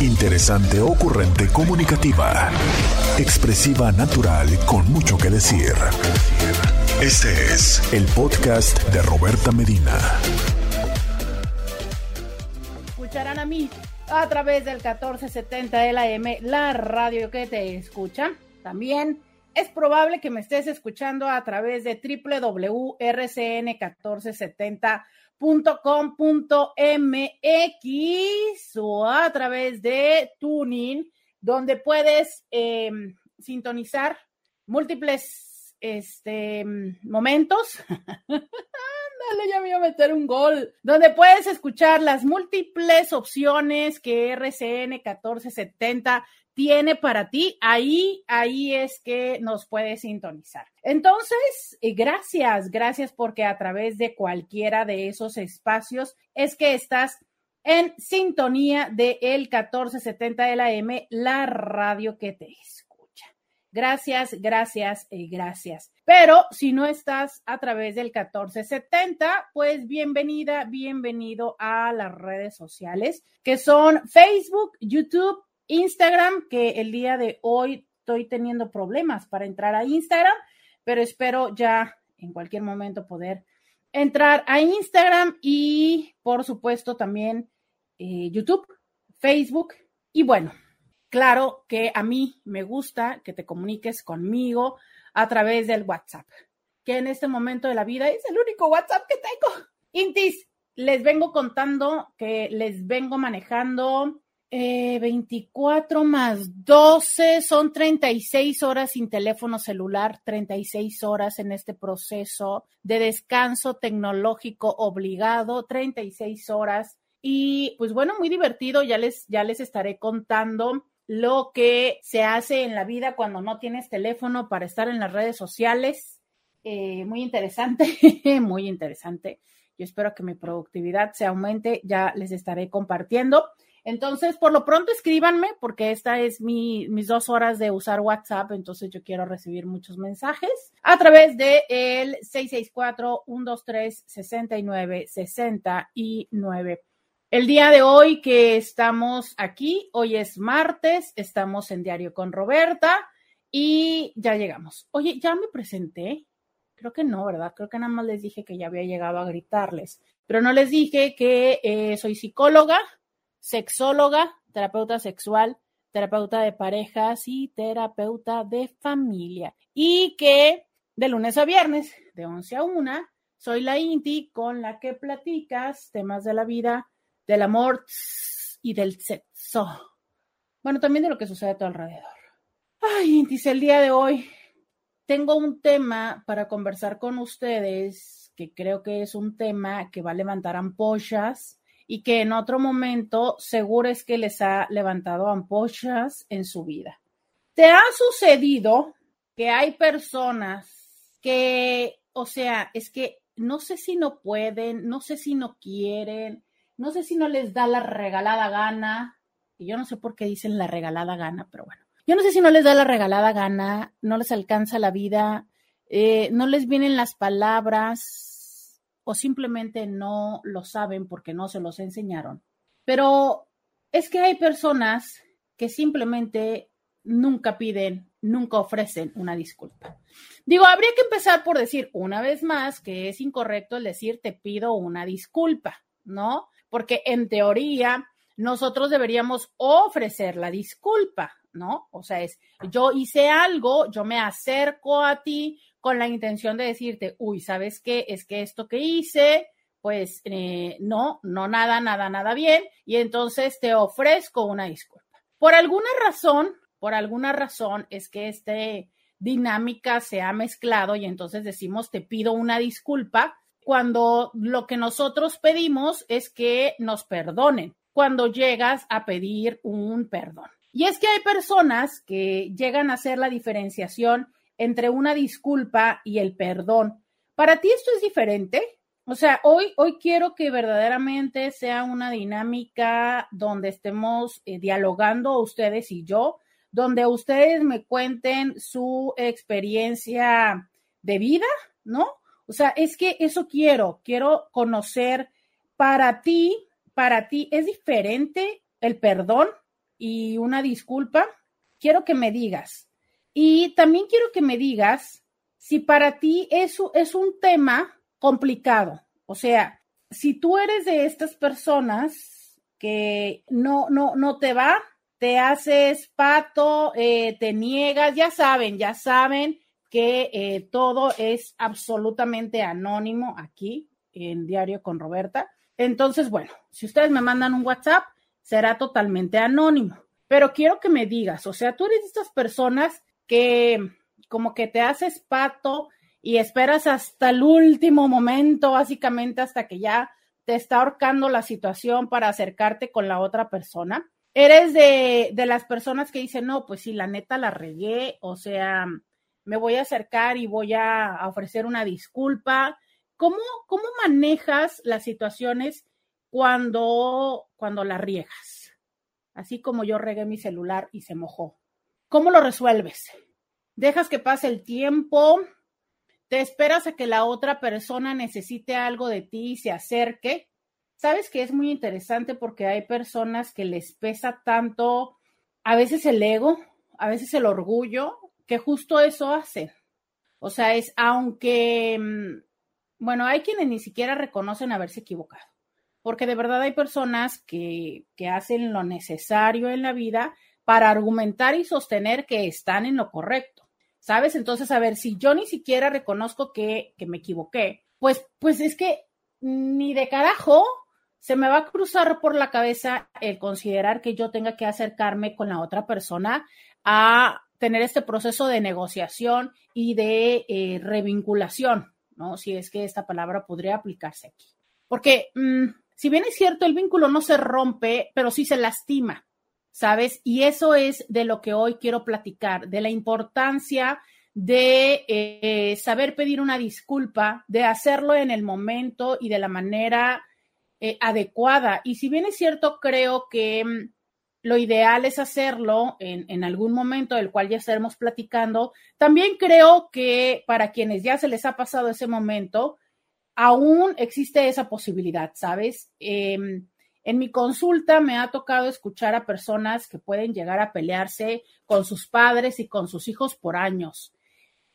Interesante, ocurrente, comunicativa. Expresiva, natural, con mucho que decir. Este es el podcast de Roberta Medina. Escucharán a mí a través del 1470 de la M, la radio que te escucha. También es probable que me estés escuchando a través de www.rcn1470 .com.mx o a través de Tuning, donde puedes eh, sintonizar múltiples este, momentos. Ándale, ya me iba a meter un gol. Donde puedes escuchar las múltiples opciones que RCN 1470 tiene para ti, ahí, ahí es que nos puedes sintonizar. Entonces, eh, gracias, gracias porque a través de cualquiera de esos espacios es que estás en sintonía de el 1470 de la M, la radio que te escucha. Gracias, gracias, y gracias. Pero si no estás a través del 1470, pues bienvenida, bienvenido a las redes sociales que son Facebook, YouTube, Instagram, que el día de hoy estoy teniendo problemas para entrar a Instagram, pero espero ya en cualquier momento poder entrar a Instagram y por supuesto también eh, YouTube, Facebook y bueno, claro que a mí me gusta que te comuniques conmigo a través del WhatsApp, que en este momento de la vida es el único WhatsApp que tengo. Intis, les vengo contando que les vengo manejando 24 eh, más 12 son 36 horas sin teléfono celular, 36 horas en este proceso de descanso tecnológico obligado, 36 horas. Y pues bueno, muy divertido, ya les, ya les estaré contando lo que se hace en la vida cuando no tienes teléfono para estar en las redes sociales. Eh, muy interesante, muy interesante. Yo espero que mi productividad se aumente, ya les estaré compartiendo. Entonces, por lo pronto escríbanme porque esta es mi, mis dos horas de usar WhatsApp, entonces yo quiero recibir muchos mensajes a través de el 664-123-6969. El día de hoy que estamos aquí, hoy es martes, estamos en Diario con Roberta y ya llegamos. Oye, ya me presenté. Creo que no, ¿verdad? Creo que nada más les dije que ya había llegado a gritarles, pero no les dije que eh, soy psicóloga, sexóloga, terapeuta sexual, terapeuta de parejas y terapeuta de familia. Y que de lunes a viernes, de 11 a 1, soy la Inti con la que platicas temas de la vida, del amor y del sexo. Bueno, también de lo que sucede a tu alrededor. Ay, Inti, el día de hoy tengo un tema para conversar con ustedes que creo que es un tema que va a levantar ampollas y que en otro momento seguro es que les ha levantado ampollas en su vida. ¿Te ha sucedido que hay personas que, o sea, es que no sé si no pueden, no sé si no quieren, no sé si no les da la regalada gana, y yo no sé por qué dicen la regalada gana, pero bueno, yo no sé si no les da la regalada gana, no les alcanza la vida, eh, no les vienen las palabras, o simplemente no lo saben porque no se los enseñaron. Pero es que hay personas que simplemente nunca piden, nunca ofrecen una disculpa. Digo, habría que empezar por decir una vez más que es incorrecto el decir te pido una disculpa, ¿no? Porque en teoría nosotros deberíamos ofrecer la disculpa, ¿no? O sea, es yo hice algo, yo me acerco a ti con la intención de decirte, uy, ¿sabes qué? Es que esto que hice, pues eh, no, no nada, nada, nada bien, y entonces te ofrezco una disculpa. Por alguna razón, por alguna razón es que esta dinámica se ha mezclado y entonces decimos, te pido una disculpa, cuando lo que nosotros pedimos es que nos perdonen, cuando llegas a pedir un perdón. Y es que hay personas que llegan a hacer la diferenciación entre una disculpa y el perdón. ¿Para ti esto es diferente? O sea, hoy, hoy quiero que verdaderamente sea una dinámica donde estemos eh, dialogando ustedes y yo, donde ustedes me cuenten su experiencia de vida, ¿no? O sea, es que eso quiero, quiero conocer para ti, para ti, ¿es diferente el perdón y una disculpa, quiero que me digas. Y también quiero que me digas si para ti eso es un tema complicado. O sea, si tú eres de estas personas que no, no, no te va, te haces pato, eh, te niegas, ya saben, ya saben que eh, todo es absolutamente anónimo aquí en Diario con Roberta. Entonces, bueno, si ustedes me mandan un WhatsApp, será totalmente anónimo. Pero quiero que me digas, o sea, tú eres de estas personas que como que te haces pato y esperas hasta el último momento, básicamente hasta que ya te está ahorcando la situación para acercarte con la otra persona. Eres de, de las personas que dicen, no, pues sí, la neta la regué, o sea, me voy a acercar y voy a, ofrecer una disculpa. ¿Cómo, ¿Cómo manejas las situaciones cuando, cuando la riegas? Así como yo regué mi celular y se mojó. ¿Cómo lo resuelves? ¿Dejas que pase el tiempo? ¿Te esperas a que la otra persona necesite algo de ti y se acerque? Sabes que es muy interesante porque hay personas que les pesa tanto, a veces el ego, a veces el orgullo, que justo eso hace. O sea, es aunque, mm, bueno, hay quienes ni siquiera reconocen haberse equivocado, porque de verdad hay personas que, que hacen lo necesario en la vida para argumentar y sostener que están en lo correcto. ¿Sabes? Entonces, a ver, si yo ni siquiera reconozco que, que me equivoqué, pues, pues es que ni de carajo se me va a cruzar por la cabeza el considerar que yo tenga que acercarme con la otra persona a tener este proceso de negociación y de eh, revinculación, ¿no? Si es que esta palabra podría aplicarse aquí. Porque mm, si bien es cierto, el vínculo no se rompe, pero sí se lastima, ¿sabes? Y eso es de lo que hoy quiero platicar, de la importancia de eh, saber pedir una disculpa, de hacerlo en el momento y de la manera eh, adecuada. Y si bien es cierto, creo que mm, lo ideal es hacerlo en, algún momento del cual ya estaremos platicando. También creo que para quienes ya se les ha pasado ese momento, aún existe esa posibilidad, ¿sabes? Em, en mi consulta me ha tocado escuchar a personas que pueden llegar a pelearse con sus padres y con sus hijos por años,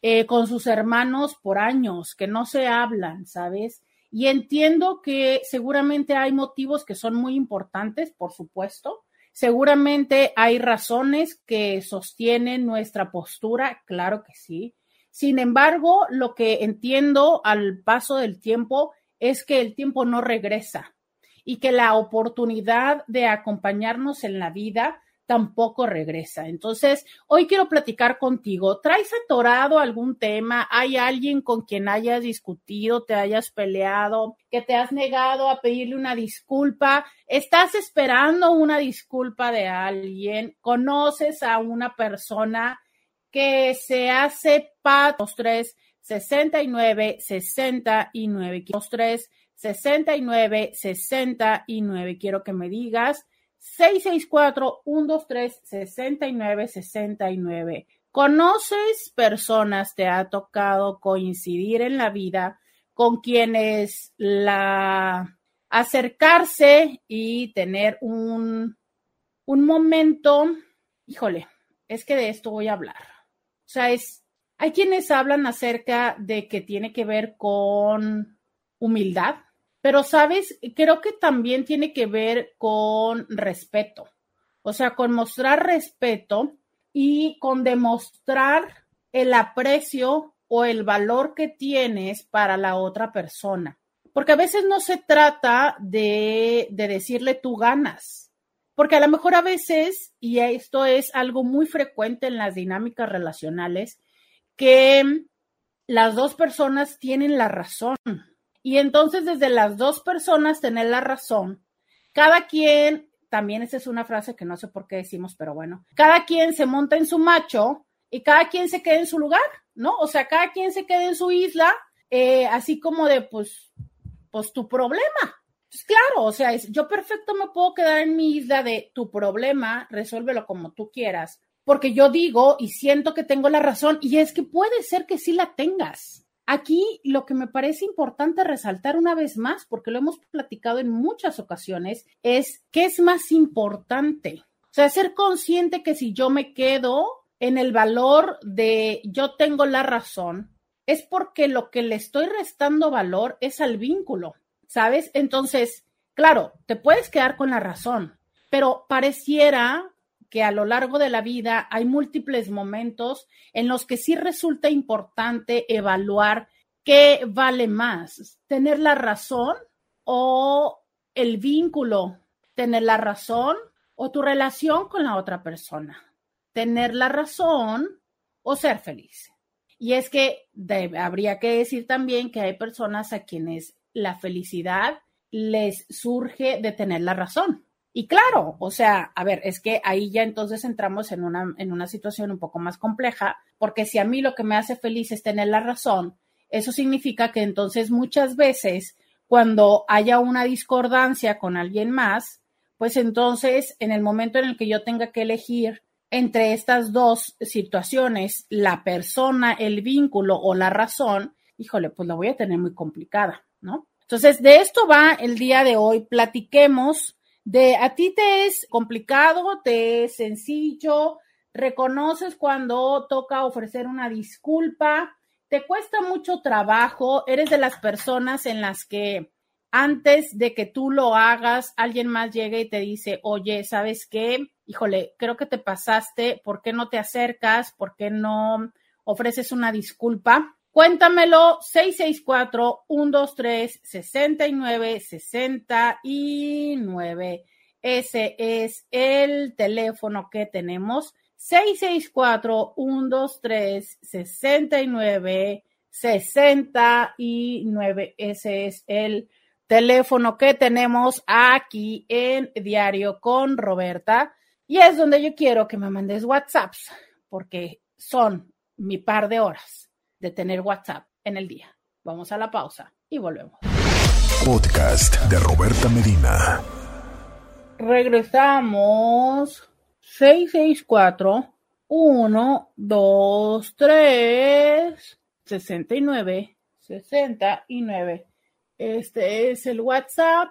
eh, con sus hermanos por años, que no se hablan, ¿sabes? Y entiendo que seguramente hay motivos que son muy importantes, por supuesto, Seguramente hay razones que sostienen nuestra postura, claro que sí. Sin embargo, lo que entiendo al paso del tiempo es que el tiempo no regresa y que la oportunidad de acompañarnos en la vida tampoco regresa. Entonces, hoy quiero platicar contigo. ¿Traes atorado algún tema? ¿Hay alguien con quien hayas discutido, te hayas peleado, que te has negado a pedirle una disculpa? ¿Estás esperando una disculpa de alguien? ¿Conoces a una persona que se hace patos tres 69 69 tres 69 69 quiero que me digas 664-123-6969. ¿Conoces personas, te ha tocado coincidir en la vida con quienes la acercarse y tener un, un momento, híjole, es que de esto voy a hablar. O sea, es, hay quienes hablan acerca de que tiene que ver con humildad, pero, ¿sabes? Creo que también tiene que ver con respeto, o sea, con mostrar respeto y con demostrar el aprecio o el valor que tienes para la otra persona. Porque a veces no se trata de, de decirle tú ganas, porque a lo mejor a veces, y esto es algo muy frecuente en las dinámicas relacionales, que las dos personas tienen la razón y entonces desde las dos personas tener la razón, cada quien, también esa es una frase que no sé por qué decimos, pero bueno, cada quien se monta en su macho y cada quien se queda en su lugar, ¿no? O sea, cada quien se queda en su isla, eh, así como de, pues, pues tu problema. Pues claro, o sea, yo perfecto me puedo quedar en mi isla de tu problema, resuélvelo como tú quieras, porque yo digo y siento que tengo la razón y es que puede ser que sí la tengas. Aquí lo que me parece importante resaltar una vez más, porque lo hemos platicado en muchas ocasiones, es qué es más importante. O sea, ser consciente que si yo me quedo en el valor de yo tengo la razón, es porque lo que le estoy restando valor es al vínculo, ¿sabes? Entonces, claro, te puedes quedar con la razón, pero pareciera que a lo largo de la vida hay múltiples momentos en los que sí resulta importante evaluar qué vale más, tener la razón o el vínculo, tener la razón o tu relación con la otra persona, tener la razón o ser feliz. Y es que habría que decir también que hay personas a quienes la felicidad les surge de tener la razón. Y claro, o sea, a ver, es que ahí ya entonces entramos en una, en una situación un poco más compleja, porque si a mí lo que me hace feliz es tener la razón, eso significa que entonces muchas veces cuando haya una discordancia con alguien más, pues entonces en el momento en el que yo tenga que elegir entre estas dos situaciones, la persona, el vínculo o la razón, híjole, pues la voy a tener muy complicada, ¿no? Entonces, de esto va el día de hoy. Platiquemos de a ti te es complicado, te es sencillo, reconoces cuando toca ofrecer una disculpa, te cuesta mucho trabajo, eres de las personas en las que antes de que tú lo hagas, alguien más llega y te dice, oye, ¿sabes qué? Híjole, creo que te pasaste, ¿por qué no te acercas? ¿Por qué no ofreces una disculpa? Cuéntamelo 664-123-6969. Ese es el teléfono que tenemos. 664-123-6969. Ese es el teléfono que tenemos aquí en Diario con Roberta. Y es donde yo quiero que me mandes WhatsApps, porque son mi par de horas de tener WhatsApp en el día. Vamos a la pausa y volvemos. Podcast de Roberta Medina. Regresamos. 664 1 2 3 69 69. Este es el WhatsApp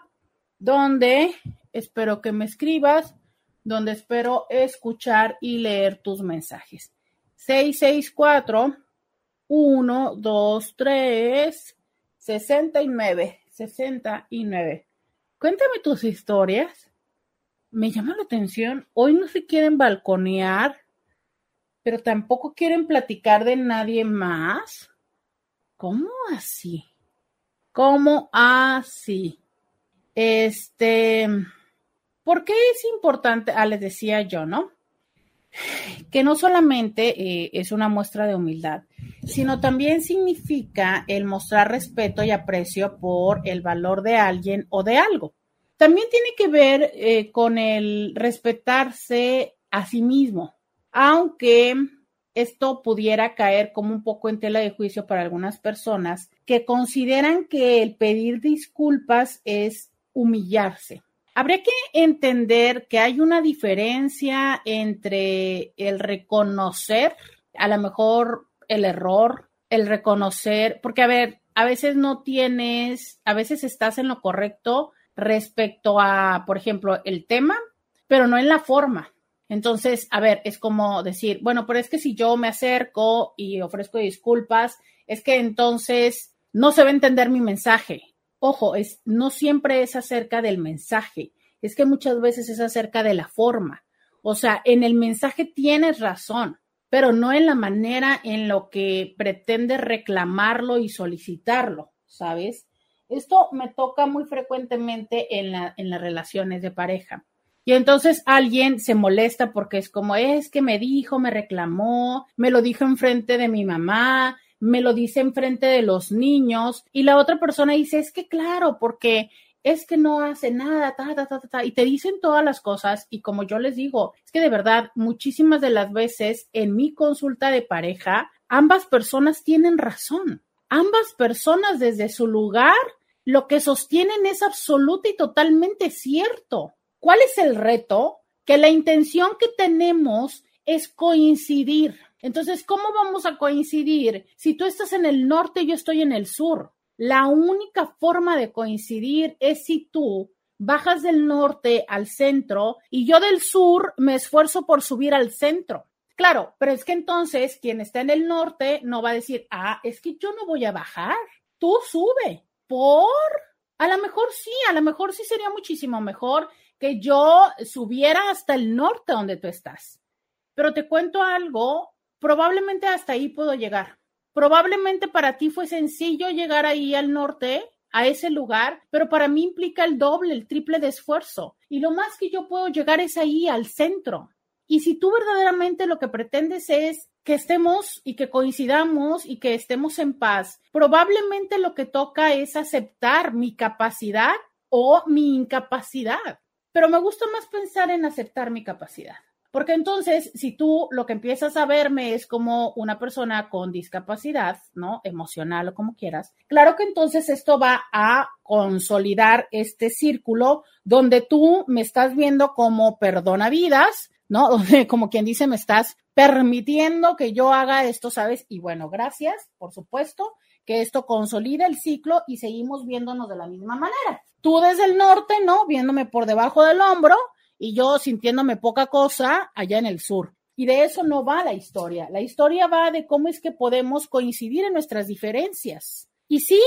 donde espero que me escribas, donde espero escuchar y leer tus mensajes. 664 1, 2, 3, 69, 69. Cuéntame tus historias. Me llama la atención. Hoy no se quieren balconear, pero tampoco quieren platicar de nadie más. ¿Cómo así? ¿Cómo así? Este, ¿por qué es importante? Ah, les decía yo, ¿no? Que no solamente eh, es una muestra de humildad, sino también significa el mostrar respeto y aprecio por el valor de alguien o de algo. También tiene que ver eh, con el respetarse a sí mismo, aunque esto pudiera caer como un poco en tela de juicio para algunas personas que consideran que el pedir disculpas es humillarse. Habría que entender que hay una diferencia entre el reconocer, a lo mejor el error, el reconocer, porque a ver, a veces no tienes, a veces estás en lo correcto respecto a, por ejemplo, el tema, pero no en la forma. Entonces, a ver, es como decir, bueno, pero es que si yo me acerco y ofrezco disculpas, es que entonces no se va a entender mi mensaje ojo, es, no siempre es acerca del mensaje, es que muchas veces es acerca de la forma. O sea, en el mensaje tienes razón, pero no en la manera en lo que pretende reclamarlo y solicitarlo, ¿sabes? Esto me toca muy frecuentemente en, la, en las relaciones de pareja. Y entonces alguien se molesta porque es como, es que me dijo, me reclamó, me lo dijo enfrente de mi mamá, me lo dice enfrente de los niños y la otra persona dice, es que claro, porque es que no hace nada, ta, ta, ta, ta, y te dicen todas las cosas y como yo les digo, es que de verdad muchísimas de las veces en mi consulta de pareja, ambas personas tienen razón. Ambas personas desde su lugar lo que sostienen es absoluta y totalmente cierto. ¿Cuál es el reto? Que la intención que tenemos es coincidir. Entonces, ¿cómo vamos a coincidir si tú estás en el norte y yo estoy en el sur? La única forma de coincidir es si tú bajas del norte al centro y yo del sur me esfuerzo por subir al centro. Claro, pero es que entonces quien está en el norte no va a decir, ah, es que yo no voy a bajar, tú sube, por... A lo mejor sí, a lo mejor sí sería muchísimo mejor que yo subiera hasta el norte donde tú estás. Pero te cuento algo, probablemente hasta ahí puedo llegar. Probablemente para ti fue sencillo llegar ahí al norte, a ese lugar, pero para mí implica el doble, el triple de esfuerzo. Y lo más que yo puedo llegar es ahí, al centro. Y si tú verdaderamente lo que pretendes es que estemos y que coincidamos y que estemos en paz, probablemente lo que toca es aceptar mi capacidad o mi incapacidad. Pero me gusta más pensar en aceptar mi capacidad. Porque entonces, si tú lo que empiezas a verme es como una persona con discapacidad, ¿no? Emocional o como quieras, claro que entonces esto va a consolidar este círculo donde tú me estás viendo como perdona vidas, ¿no? Como quien dice, me estás permitiendo que yo haga esto, ¿sabes? Y bueno, gracias, por supuesto, que esto consolida el ciclo y seguimos viéndonos de la misma manera. Tú desde el norte, ¿no? Viéndome por debajo del hombro y yo sintiéndome poca cosa allá en el sur. Y de eso no va la historia. La historia va de cómo es que podemos coincidir en nuestras diferencias. Y sí,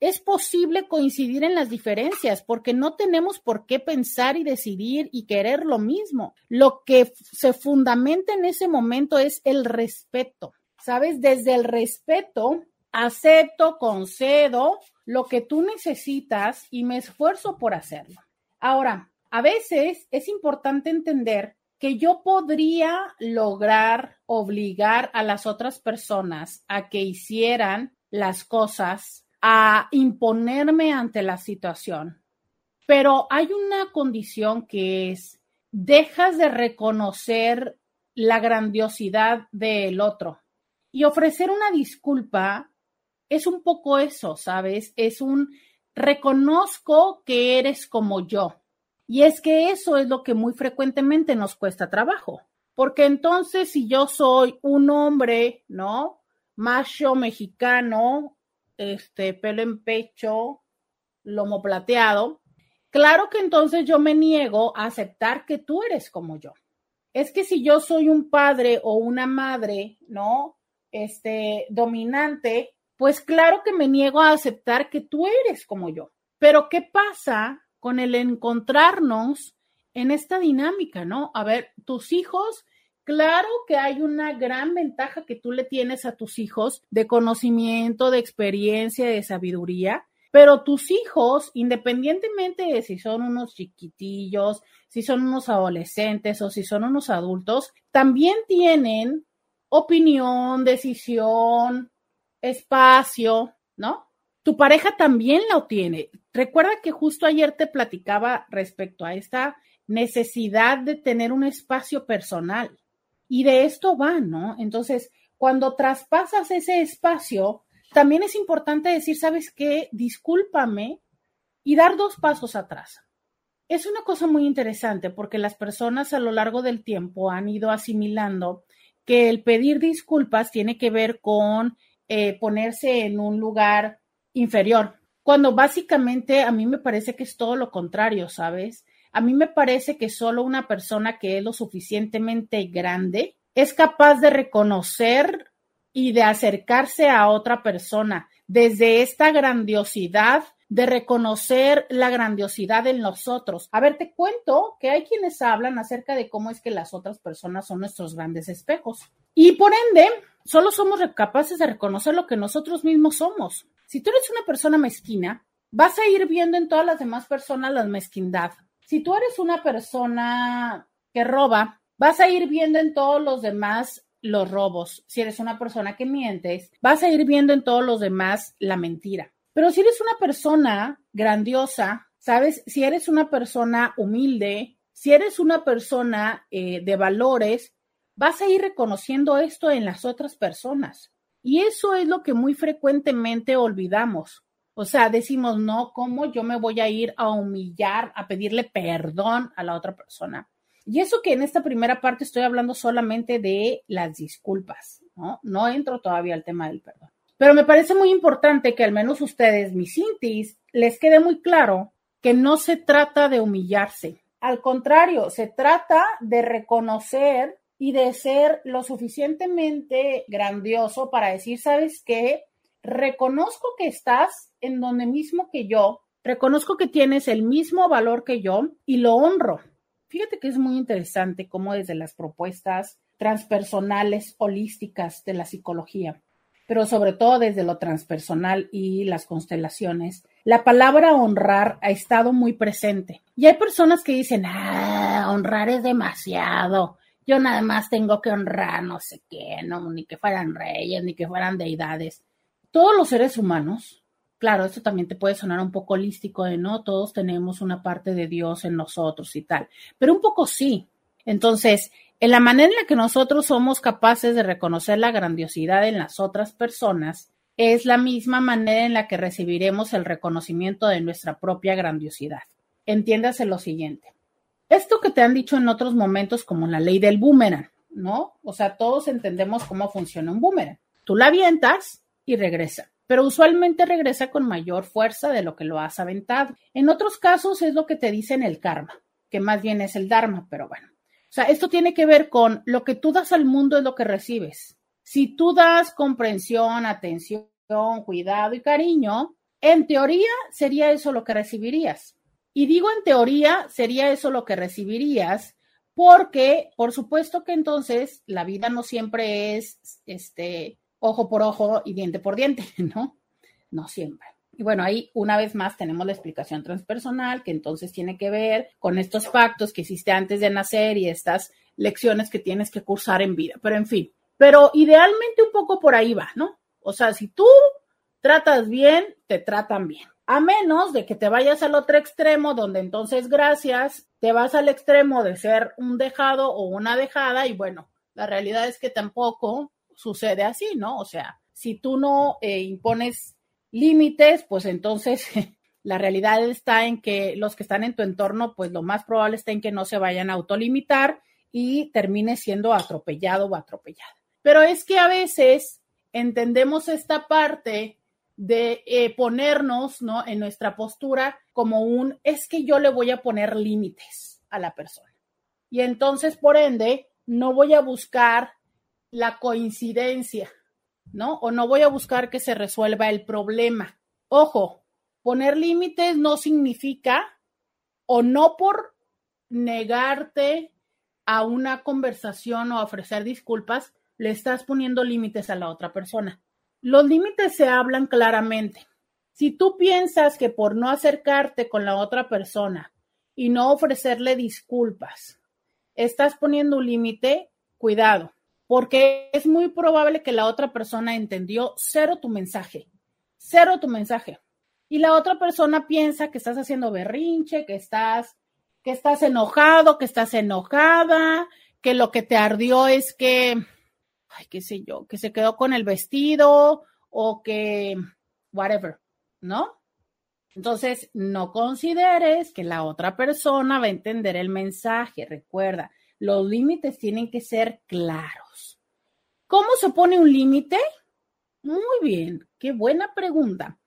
es posible coincidir en las diferencias porque no tenemos por qué pensar y decidir y querer lo mismo. Lo que se fundamenta en ese momento es el respeto. ¿Sabes? Desde el respeto, acepto, concedo lo que tú necesitas y me esfuerzo por hacerlo. Ahora, a veces es importante entender que yo podría lograr obligar a las otras personas a que hicieran las cosas a imponerme ante la situación. Pero hay una condición que es, dejas de reconocer la grandiosidad del otro. Y ofrecer una disculpa es un poco eso, ¿sabes? Es un reconozco que eres como yo. Y es que eso es lo que muy frecuentemente nos cuesta trabajo. Porque entonces si yo soy un hombre, ¿no? Macho mexicano, este, pelo en pecho, lomo plateado, claro que entonces yo me niego a aceptar que tú eres como yo. Es que si yo soy un padre o una madre, ¿no? Este, dominante, pues claro que me niego a aceptar que tú eres como yo. Pero ¿qué pasa con el encontrarnos en esta dinámica, ¿no? A ver, tus hijos Claro que hay una gran ventaja que tú le tienes a tus hijos de conocimiento, de experiencia, de sabiduría, pero tus hijos, independientemente de si son unos chiquitillos, si son unos adolescentes o si son unos adultos, también tienen opinión, decisión, espacio, ¿no? Tu pareja también lo tiene. Recuerda que justo ayer te platicaba respecto a esta necesidad de tener un espacio personal. Y de esto va, ¿no? Entonces, cuando traspasas ese espacio, también es importante decir, ¿sabes qué? Discúlpame y dar dos pasos atrás. Es una cosa muy interesante porque las personas a lo largo del tiempo han ido asimilando que el pedir disculpas tiene que ver con eh, ponerse en un lugar inferior, cuando básicamente a mí me parece que es todo lo contrario, ¿sabes? A mí me parece que solo una persona que es lo suficientemente grande es capaz de reconocer y de acercarse a otra persona desde esta grandiosidad de reconocer la grandiosidad en nosotros. A ver, te cuento que hay quienes hablan acerca de cómo es que las otras personas son nuestros grandes espejos. Y por ende, solo somos capaces de reconocer lo que nosotros mismos somos. Si tú eres una persona mezquina, vas a ir viendo en todas las demás personas la mezquindad si tú eres una persona que roba, vas a ir viendo en todos los demás los robos. Si eres una persona que mientes, vas a ir viendo en todos los demás la mentira. Pero si eres una persona grandiosa, ¿sabes? Si eres una persona humilde, si eres una persona eh, de valores, vas a ir reconociendo esto en las otras personas. Y eso es lo que muy frecuentemente olvidamos. O sea, decimos, no, ¿cómo yo me voy a ir a humillar, a pedirle perdón a la otra persona? Y eso que en esta primera parte estoy hablando solamente de las disculpas, ¿no? No entro todavía al tema del perdón. Pero me parece muy importante que al menos ustedes, mis intis, les quede muy claro que no se trata de humillarse. Al contrario, se trata de reconocer y de ser lo suficientemente grandioso para decir, ¿sabes qué? Reconozco que estás en donde mismo que yo, reconozco que tienes el mismo valor que yo y lo honro. Fíjate que es muy interesante cómo desde las propuestas transpersonales holísticas de la psicología, pero sobre todo desde lo transpersonal y las constelaciones, la palabra honrar ha estado muy presente. Y hay personas que dicen, ah, honrar es demasiado. Yo nada más tengo que honrar no sé qué, no, ni que fueran reyes, ni que fueran deidades. Todos los seres humanos, claro, esto también te puede sonar un poco holístico de no, todos tenemos una parte de Dios en nosotros y tal, pero un poco sí. Entonces, en la manera en la que nosotros somos capaces de reconocer la grandiosidad en las otras personas, es la misma manera en la que recibiremos el reconocimiento de nuestra propia grandiosidad. Entiéndase lo siguiente. Esto que te han dicho en otros momentos como la ley del boomerang, ¿no? O sea, todos entendemos cómo funciona un boomerang. Tú la avientas y regresa, pero usualmente regresa con mayor fuerza de lo que lo has aventado. En otros casos es lo que te dicen el karma, que más bien es el dharma, pero bueno. O sea, esto tiene que ver con lo que tú das al mundo es lo que recibes. Si tú das comprensión, atención, cuidado y cariño, en teoría sería eso lo que recibirías. Y digo en teoría sería eso lo que recibirías porque, por supuesto que entonces la vida no siempre es este ojo por ojo y diente por diente, ¿no? No siempre. Y bueno, ahí una vez más tenemos la explicación transpersonal, que entonces tiene que ver con estos pactos que hiciste antes de nacer y estas lecciones que tienes que cursar en vida. Pero en fin, pero idealmente un poco por ahí va, ¿no? O sea, si tú tratas bien, te tratan bien. A menos de que te vayas al otro extremo, donde entonces gracias, te vas al extremo de ser un dejado o una dejada y bueno, la realidad es que tampoco sucede así, ¿no? O sea, si tú no eh, impones límites, pues entonces la realidad está en que los que están en tu entorno, pues lo más probable está en que no se vayan a autolimitar y termine siendo atropellado o atropellada. Pero es que a veces entendemos esta parte de eh, ponernos ¿no? en nuestra postura como un, es que yo le voy a poner límites a la persona. Y entonces, por ende, no voy a buscar la coincidencia, ¿no? O no voy a buscar que se resuelva el problema. Ojo, poner límites no significa o no por negarte a una conversación o ofrecer disculpas, le estás poniendo límites a la otra persona. Los límites se hablan claramente. Si tú piensas que por no acercarte con la otra persona y no ofrecerle disculpas, estás poniendo un límite, cuidado, porque es muy probable que la otra persona entendió cero tu mensaje, cero tu mensaje. Y la otra persona piensa que estás haciendo berrinche, que estás que estás enojado, que estás enojada, que lo que te ardió es que ay, qué sé yo, que se quedó con el vestido o que, whatever, ¿no? Entonces, no consideres que la otra persona va a entender el mensaje. Recuerda, los límites tienen que ser claros. ¿Cómo se pone un límite? Muy bien, qué buena pregunta.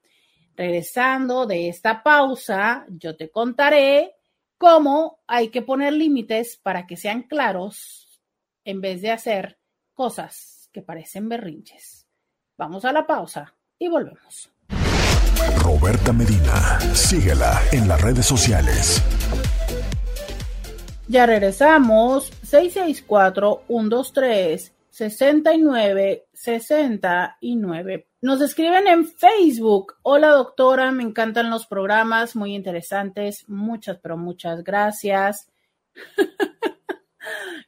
Regresando de esta pausa, yo te contaré cómo hay que poner límites para que sean claros en vez de hacer cosas que parecen berrinches. Vamos a la pausa y volvemos. Roberta Medina, síguela en las redes sociales. Ya regresamos. 664-123-6969. Nos escriben en Facebook. Hola doctora, me encantan los programas, muy interesantes. Muchas, pero muchas gracias.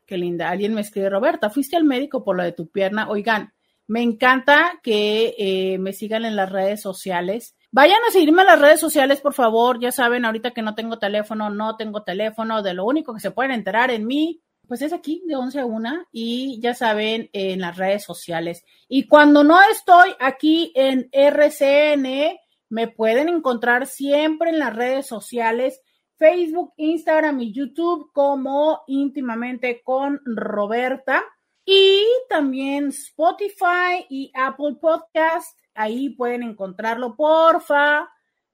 Qué linda. Alguien me escribe, Roberta, fuiste al médico por lo de tu pierna. Oigan, me encanta que eh, me sigan en las redes sociales. Vayan a seguirme en las redes sociales, por favor. Ya saben, ahorita que no tengo teléfono, no tengo teléfono. De lo único que se pueden enterar en mí, pues es aquí de 11 a 1. Y ya saben, en las redes sociales. Y cuando no estoy aquí en RCN, me pueden encontrar siempre en las redes sociales Facebook, Instagram y YouTube como íntimamente con Roberta. Y también Spotify y Apple Podcast. Ahí pueden encontrarlo, porfa.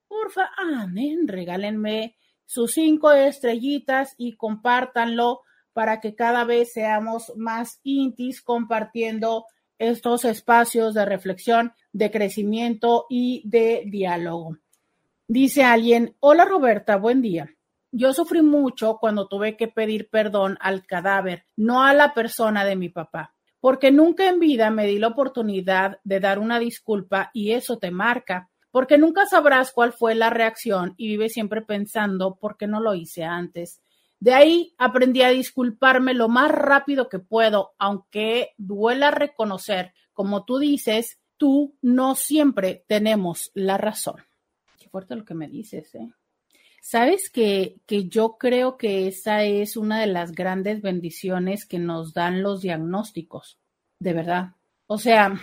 porfa, amén, regálenme sus cinco estrellitas y compártanlo para que cada vez seamos más intis compartiendo estos espacios de reflexión, de crecimiento y de diálogo. Dice alguien, hola Roberta, buen día. Yo sufrí mucho cuando tuve que pedir perdón al cadáver, no a la persona de mi papá, porque nunca en vida me di la oportunidad de dar una disculpa y eso te marca, porque nunca sabrás cuál fue la reacción y vives siempre pensando por qué no lo hice antes. De ahí aprendí a disculparme lo más rápido que puedo, aunque duela reconocer, como tú dices, tú no siempre tenemos la razón. Fuerte lo que me dices, ¿eh? Sabes que, que yo creo que esa es una de las grandes bendiciones que nos dan los diagnósticos, de verdad. O sea,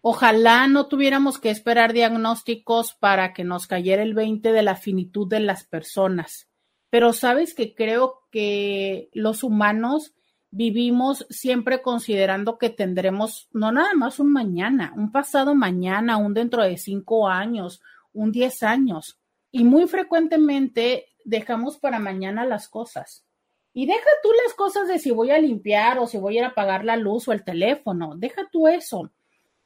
ojalá no tuviéramos que esperar diagnósticos para que nos cayera el 20 de la finitud de las personas. Pero sabes que creo que los humanos vivimos siempre considerando que tendremos no nada más un mañana, un pasado mañana, un dentro de cinco años, un diez años y muy frecuentemente dejamos para mañana las cosas. Y deja tú las cosas de si voy a limpiar o si voy a ir a apagar la luz o el teléfono, deja tú eso.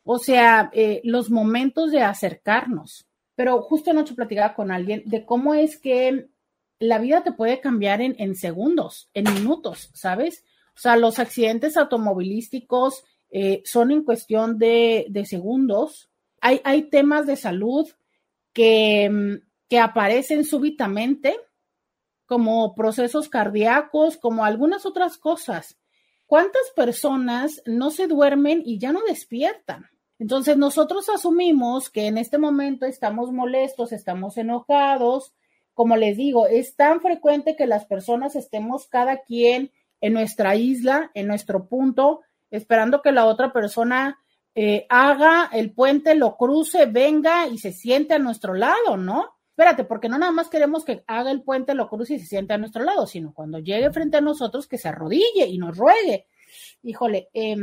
O sea, eh, los momentos de acercarnos. Pero justo anoche platicaba con alguien de cómo es que la vida te puede cambiar en, en segundos, en minutos, ¿sabes? O sea, los accidentes automovilísticos eh, son en cuestión de, de segundos. Hay, hay temas de salud que mm, que aparecen súbitamente, como procesos cardíacos, como algunas otras cosas. ¿Cuántas personas no se duermen y ya no despiertan? Entonces nosotros asumimos que en este momento estamos molestos, estamos enojados. Como les digo, es tan frecuente que las personas estemos cada quien en nuestra isla, en nuestro punto, esperando que la otra persona eh, haga el puente, lo cruce, venga y se siente a nuestro lado, ¿no? espérate, porque no nada más queremos que haga el puente, lo cruce y se siente a nuestro lado, sino cuando llegue frente a nosotros que se arrodille y nos ruegue. Híjole, eh,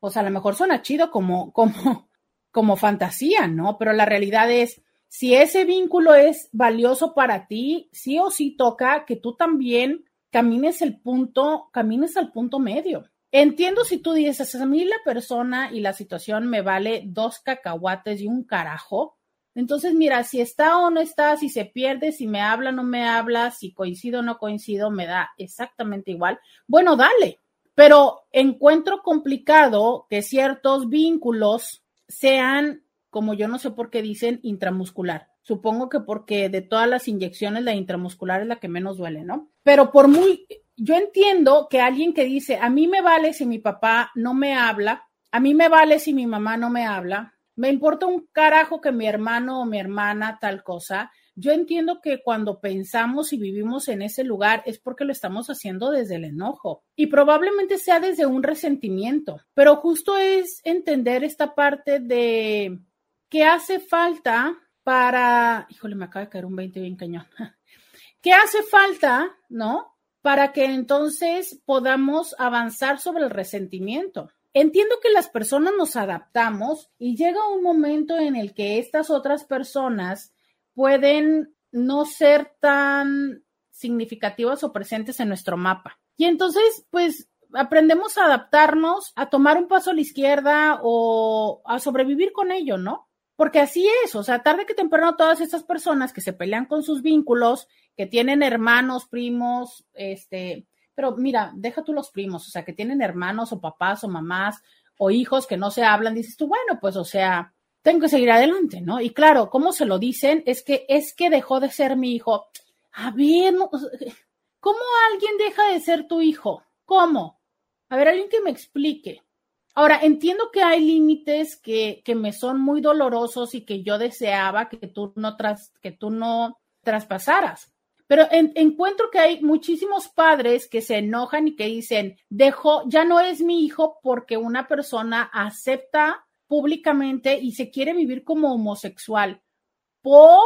pues a lo mejor suena chido como, como, como fantasía, ¿no? Pero la realidad es, si ese vínculo es valioso para ti, sí o sí toca que tú también camines el punto, camines al punto medio. Entiendo si tú dices, a mí la persona y la situación me vale dos cacahuates y un carajo, entonces, mira, si está o no está, si se pierde, si me habla o no me habla, si coincido o no coincido, me da exactamente igual. Bueno, dale, pero encuentro complicado que ciertos vínculos sean, como yo no sé por qué dicen, intramuscular. Supongo que porque de todas las inyecciones la intramuscular es la que menos duele, ¿no? Pero por muy, yo entiendo que alguien que dice, a mí me vale si mi papá no me habla, a mí me vale si mi mamá no me habla, me importa un carajo que mi hermano o mi hermana tal cosa. Yo entiendo que cuando pensamos y vivimos en ese lugar es porque lo estamos haciendo desde el enojo y probablemente sea desde un resentimiento, pero justo es entender esta parte de qué hace falta para, híjole, me acaba de caer un 20 bien cañón. ¿Qué hace falta, no? Para que entonces podamos avanzar sobre el resentimiento. Entiendo que las personas nos adaptamos y llega un momento en el que estas otras personas pueden no ser tan significativas o presentes en nuestro mapa. Y entonces, pues, aprendemos a adaptarnos, a tomar un paso a la izquierda o a sobrevivir con ello, ¿no? Porque así es, o sea, tarde que temprano todas estas personas que se pelean con sus vínculos, que tienen hermanos, primos, este, pero mira, deja tú los primos, o sea, que tienen hermanos o papás o mamás o hijos que no se hablan, dices tú, bueno, pues, o sea, tengo que seguir adelante, ¿no? Y claro, ¿cómo se lo dicen? Es que es que dejó de ser mi hijo. A ver, ¿cómo alguien deja de ser tu hijo? ¿Cómo? A ver, alguien que me explique. Ahora, entiendo que hay límites que, que me son muy dolorosos y que yo deseaba que tú no, tras, que tú no traspasaras. Pero encuentro que hay muchísimos padres que se enojan y que dicen, dejo, ya no es mi hijo porque una persona acepta públicamente y se quiere vivir como homosexual. Por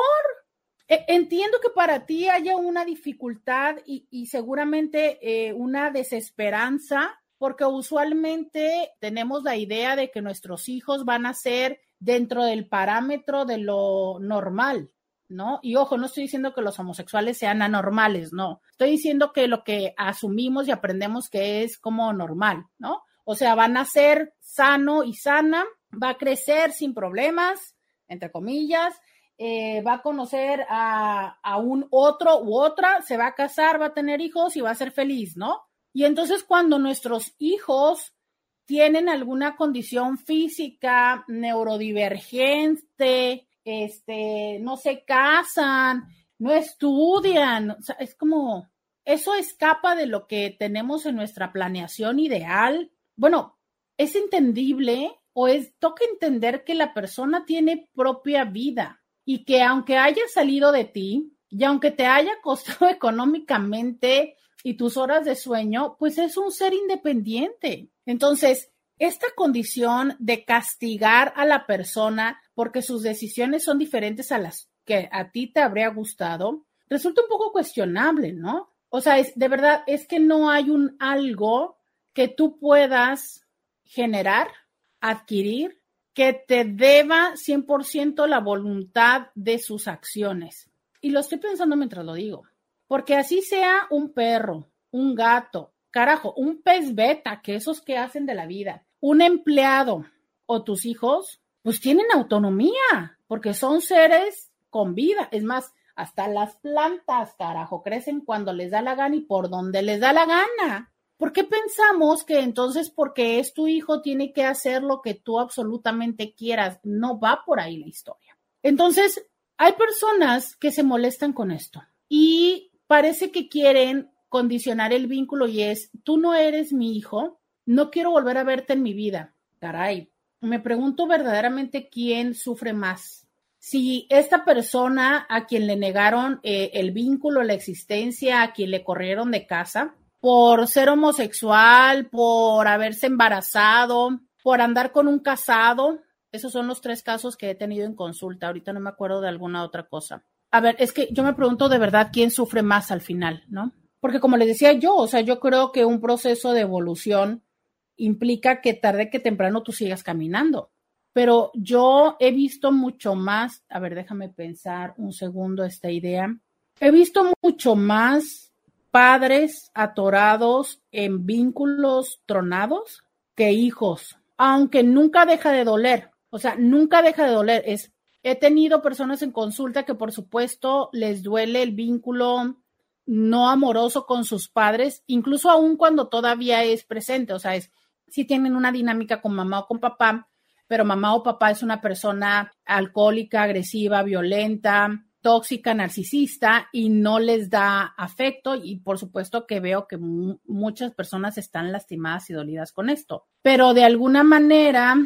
e, Entiendo que para ti haya una dificultad y, seguramente eh, una desesperanza, porque usualmente tenemos la idea de que nuestros hijos van a ser dentro del parámetro de lo normal. ¿No? Y ojo, no estoy diciendo que los homosexuales sean anormales, no. Estoy diciendo que lo que asumimos y aprendemos que es como normal, ¿no? O sea, van a ser sano y sana, va a crecer sin problemas, entre comillas, eh, va a conocer a, a, un otro u otra, se va a casar, va a tener hijos y va a ser feliz, ¿no? Y entonces cuando nuestros hijos tienen alguna condición física, neurodivergente, este, no se casan, no estudian, es como, eso escapa de lo que tenemos en nuestra planeación ideal. Bueno, es entendible o es, toca entender que la persona tiene propia vida y que aunque haya salido de ti y aunque te haya costado económicamente y tus horas de sueño, pues es un ser independiente. Entonces, esta condición de castigar a la persona porque sus decisiones son diferentes a las que a ti te habría gustado, resulta un poco cuestionable, ¿no? O sea, es, de verdad, es que no hay un algo que tú puedas generar, adquirir, que te deba 100% la voluntad de sus acciones. Y lo estoy pensando mientras lo digo, porque así sea un perro, un gato, carajo, un pez beta, que esos que hacen de la vida, un empleado o tus hijos, pues tienen autonomía, porque son seres con vida. Es más, hasta las plantas, carajo, crecen cuando les da la gana y por donde les da la gana. ¿Por qué pensamos que entonces porque es tu hijo tiene que hacer lo que tú absolutamente quieras? No va por ahí la historia. Entonces, hay personas que se molestan con esto y parece que quieren condicionar el vínculo y es, tú no eres mi hijo, no quiero volver a verte en mi vida. Caray, me pregunto verdaderamente quién sufre más. Si esta persona a quien le negaron eh, el vínculo, la existencia, a quien le corrieron de casa, por ser homosexual, por haberse embarazado, por andar con un casado. Esos son los tres casos que he tenido en consulta. Ahorita no me acuerdo de alguna otra cosa. A ver, es que yo me pregunto de verdad quién sufre más al final, ¿no? Porque como les decía yo, o sea, yo creo que un proceso de evolución implica que tarde que temprano tú sigas caminando. Pero yo he visto mucho más, a ver, déjame pensar un segundo esta idea. He visto mucho más padres atorados en vínculos tronados que hijos, aunque nunca deja de doler. O sea, nunca deja de doler. Es, he tenido personas en consulta que por supuesto les duele el vínculo no amoroso con sus padres, incluso aún cuando todavía es presente. O sea, es, si tienen una dinámica con mamá o con papá, pero mamá o papá es una persona alcohólica, agresiva, violenta, tóxica, narcisista y no les da afecto y por supuesto que veo que muchas personas están lastimadas y dolidas con esto, pero de alguna manera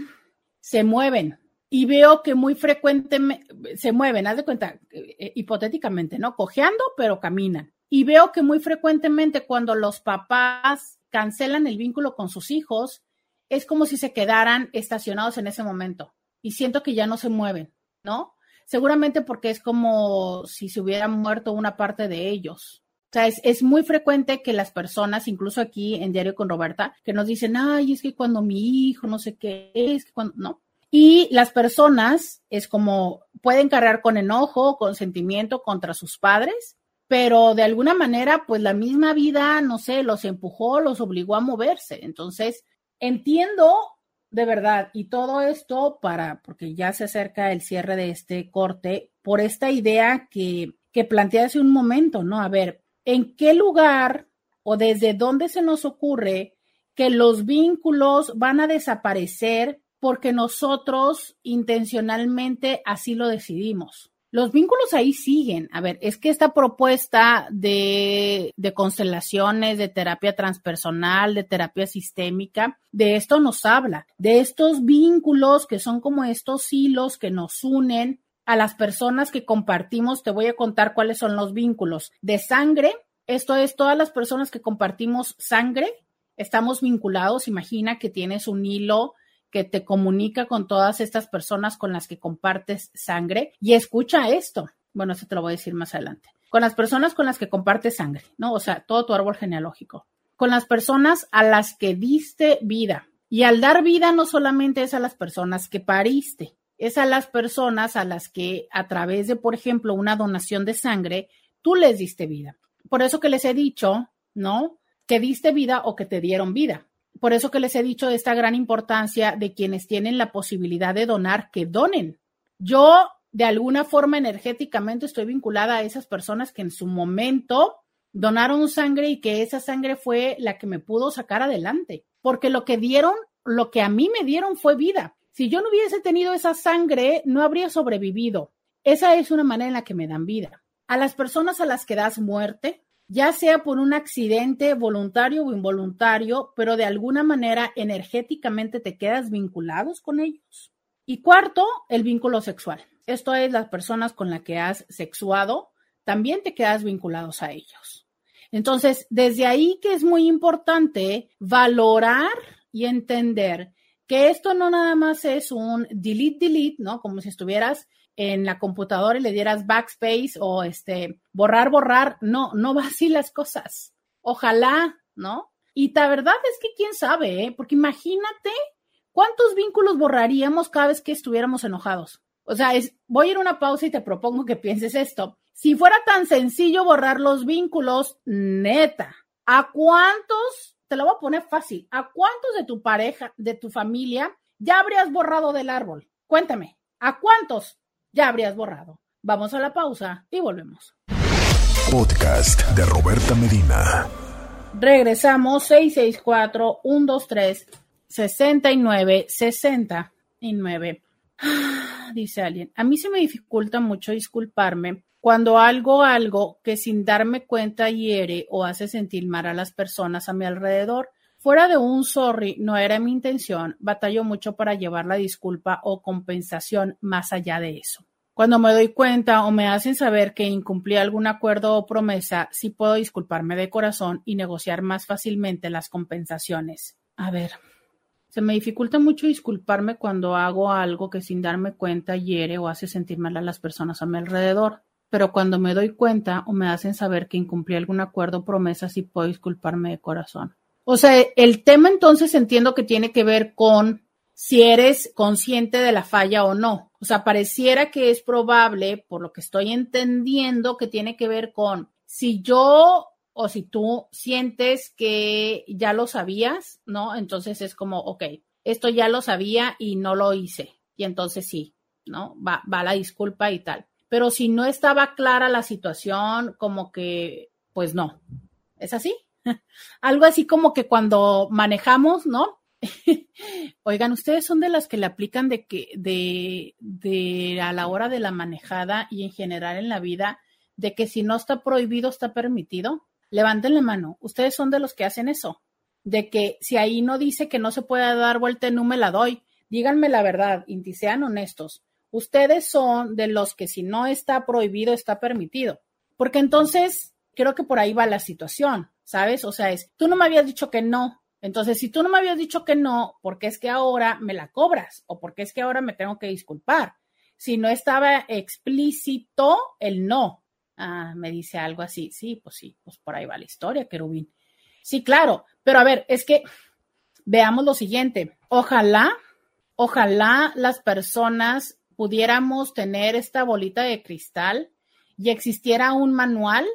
se mueven y veo que muy frecuentemente se mueven, haz de cuenta, eh, eh, hipotéticamente, ¿no? Cojeando, pero caminan. Y veo que muy frecuentemente cuando los papás cancelan el vínculo con sus hijos, es como si se quedaran estacionados en ese momento y siento que ya no se mueven, ¿no? Seguramente porque es como si se hubiera muerto una parte de ellos. O sea, es, es, muy frecuente que las personas, incluso aquí en Diario con Roberta, que nos dicen, ay, es que cuando mi hijo, no sé qué, es que cuando, no. Y las personas es como pueden cargar con enojo, con sentimiento contra sus padres, pero de alguna manera, pues la misma vida, no sé, los empujó, los obligó a moverse. Entonces, entiendo de verdad, y todo esto para, porque ya se acerca el cierre de este corte, por esta idea que, que planteé hace un momento, ¿no? A ver, ¿en qué lugar o desde dónde se nos ocurre que los vínculos van a desaparecer porque nosotros intencionalmente así lo decidimos? Los vínculos ahí siguen. A ver, es que esta propuesta de, de, constelaciones, de terapia transpersonal, de terapia sistémica, de esto nos habla, de estos vínculos que son como estos hilos que nos unen a las personas que compartimos. Te voy a contar cuáles son los vínculos de sangre. Esto es todas las personas que compartimos sangre. Estamos vinculados. Imagina que tienes un hilo que te comunica con todas estas personas con las que compartes sangre y escucha esto. Bueno, eso te lo voy a decir más adelante. Con las personas con las que compartes sangre, ¿no? O sea, todo tu árbol genealógico. Con las personas a las que diste vida. Y al dar vida no solamente es a las personas que pariste, es a las personas a las que a través de, por ejemplo, una donación de sangre, tú les diste vida. Por eso que les he dicho, ¿no? Que diste vida o que te dieron vida. Por eso que les he dicho de esta gran importancia de quienes tienen la posibilidad de donar, que donen. Yo, de alguna forma energéticamente, estoy vinculada a esas personas que en su momento donaron sangre y que esa sangre fue la que me pudo sacar adelante. Porque lo que dieron, lo que a mí me dieron fue vida. Si yo no hubiese tenido esa sangre, no habría sobrevivido. Esa es una manera en la que me dan vida. A las personas a las que das muerte, ya sea por un accidente voluntario o involuntario, pero de alguna manera energéticamente te quedas vinculados con ellos. Y cuarto, el vínculo sexual. Esto es las personas con las que has sexuado, también te quedas vinculados a ellos. Entonces, desde ahí que es muy importante valorar y entender que esto no nada más es un delete, delete, ¿no? Como si estuvieras en la computadora y le dieras backspace o este borrar, borrar. No, no va así las cosas. Ojalá, ¿no? Y la verdad es que quién sabe, ¿eh? Porque imagínate cuántos vínculos borraríamos cada vez que estuviéramos enojados. O sea, es, voy a ir a una pausa y te propongo que pienses esto. Si fuera tan sencillo borrar los vínculos, neta, ¿a cuántos te lo voy a poner fácil. ¿A cuántos de tu pareja, de tu familia, ya habrías borrado del árbol? Cuéntame, ¿a cuántos ya habrías borrado? Vamos a la pausa y volvemos. Podcast de Roberta Medina. Regresamos 664-123-69-69. Dice alguien, a mí se me dificulta mucho disculparme cuando algo, algo que sin darme cuenta hiere o hace sentir mal a las personas a mi alrededor. Fuera de un sorry, no era mi intención, batallo mucho para llevar la disculpa o compensación más allá de eso. Cuando me doy cuenta o me hacen saber que incumplí algún acuerdo o promesa, sí puedo disculparme de corazón y negociar más fácilmente las compensaciones. A ver, se me dificulta mucho disculparme cuando hago algo que sin darme cuenta hiere o hace sentir mal a las personas a mi alrededor pero cuando me doy cuenta o me hacen saber que incumplí algún acuerdo o promesa, sí puedo disculparme de corazón. O sea, el tema entonces entiendo que tiene que ver con si eres consciente de la falla o no. O sea, pareciera que es probable, por lo que estoy entendiendo, que tiene que ver con si yo o si tú sientes que ya lo sabías, ¿no? Entonces es como, ok, esto ya lo sabía y no lo hice. Y entonces sí, ¿no? Va, va la disculpa y tal pero si no estaba clara la situación, como que, pues no. ¿Es así? Algo así como que cuando manejamos, ¿no? Oigan, ustedes son de las que le aplican de que, de, de a la hora de la manejada y en general en la vida, de que si no está prohibido, está permitido. Levanten la mano. Ustedes son de los que hacen eso. De que si ahí no dice que no se puede dar vuelta, no me la doy. Díganme la verdad, y sean honestos ustedes son de los que si no está prohibido, está permitido. Porque entonces creo que por ahí va la situación, ¿sabes? O sea, es, tú no me habías dicho que no. Entonces, si tú no me habías dicho que no, ¿por qué es que ahora me la cobras? ¿O por qué es que ahora me tengo que disculpar? Si no estaba explícito el no. Ah, me dice algo así. Sí, pues sí, pues por ahí va la historia, querubín. Sí, claro. Pero a ver, es que veamos lo siguiente. Ojalá, ojalá las personas pudiéramos tener esta bolita de cristal y existiera un manual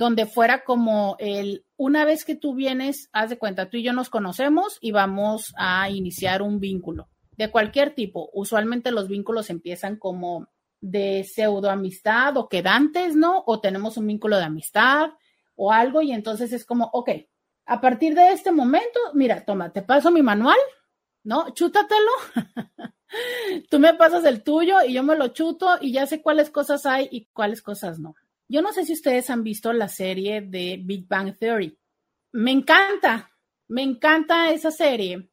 donde fuera como el, una vez que tú vienes, haz de cuenta, tú y yo nos conocemos y vamos a iniciar un vínculo de cualquier tipo. Usualmente los vínculos empiezan como de pseudo amistad o quedantes, ¿no? O tenemos un vínculo de amistad o algo y entonces es como, ok, a partir de este momento, mira, toma, te paso mi manual, ¿no? Chútatelo. Tú me pasas el tuyo y yo me lo chuto y ya sé cuáles cosas hay y cuáles cosas no. Yo no sé si ustedes han visto la serie de Big Bang Theory. Me encanta, me encanta esa serie.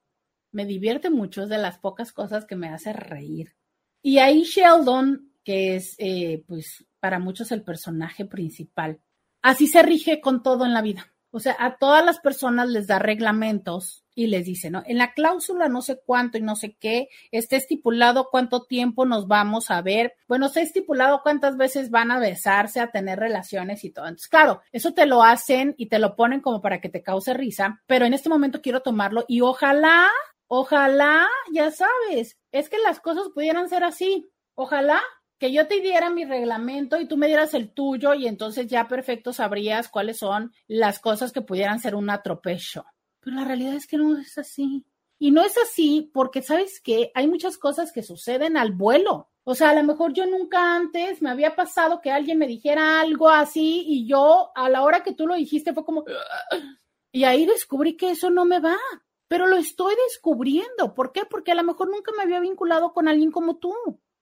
Me divierte mucho, es de las pocas cosas que me hace reír. Y ahí Sheldon, que es eh, pues para muchos el personaje principal, así se rige con todo en la vida. O sea, a todas las personas les da reglamentos y les dice, ¿no? En la cláusula no sé cuánto y no sé qué, está estipulado cuánto tiempo nos vamos a ver. Bueno, está estipulado cuántas veces van a besarse, a tener relaciones y todo. Entonces, claro, eso te lo hacen y te lo ponen como para que te cause risa, pero en este momento quiero tomarlo y ojalá, ojalá, ya sabes, es que las cosas pudieran ser así. Ojalá que yo te diera mi reglamento y tú me dieras el tuyo y entonces ya perfecto sabrías cuáles son las cosas que pudieran ser un atropello. Pero la realidad es que no es así. Y no es así porque, ¿sabes qué? Hay muchas cosas que suceden al vuelo. O sea, a lo mejor yo nunca antes me había pasado que alguien me dijera algo así y yo a la hora que tú lo dijiste fue como... Y ahí descubrí que eso no me va, pero lo estoy descubriendo. ¿Por qué? Porque a lo mejor nunca me había vinculado con alguien como tú.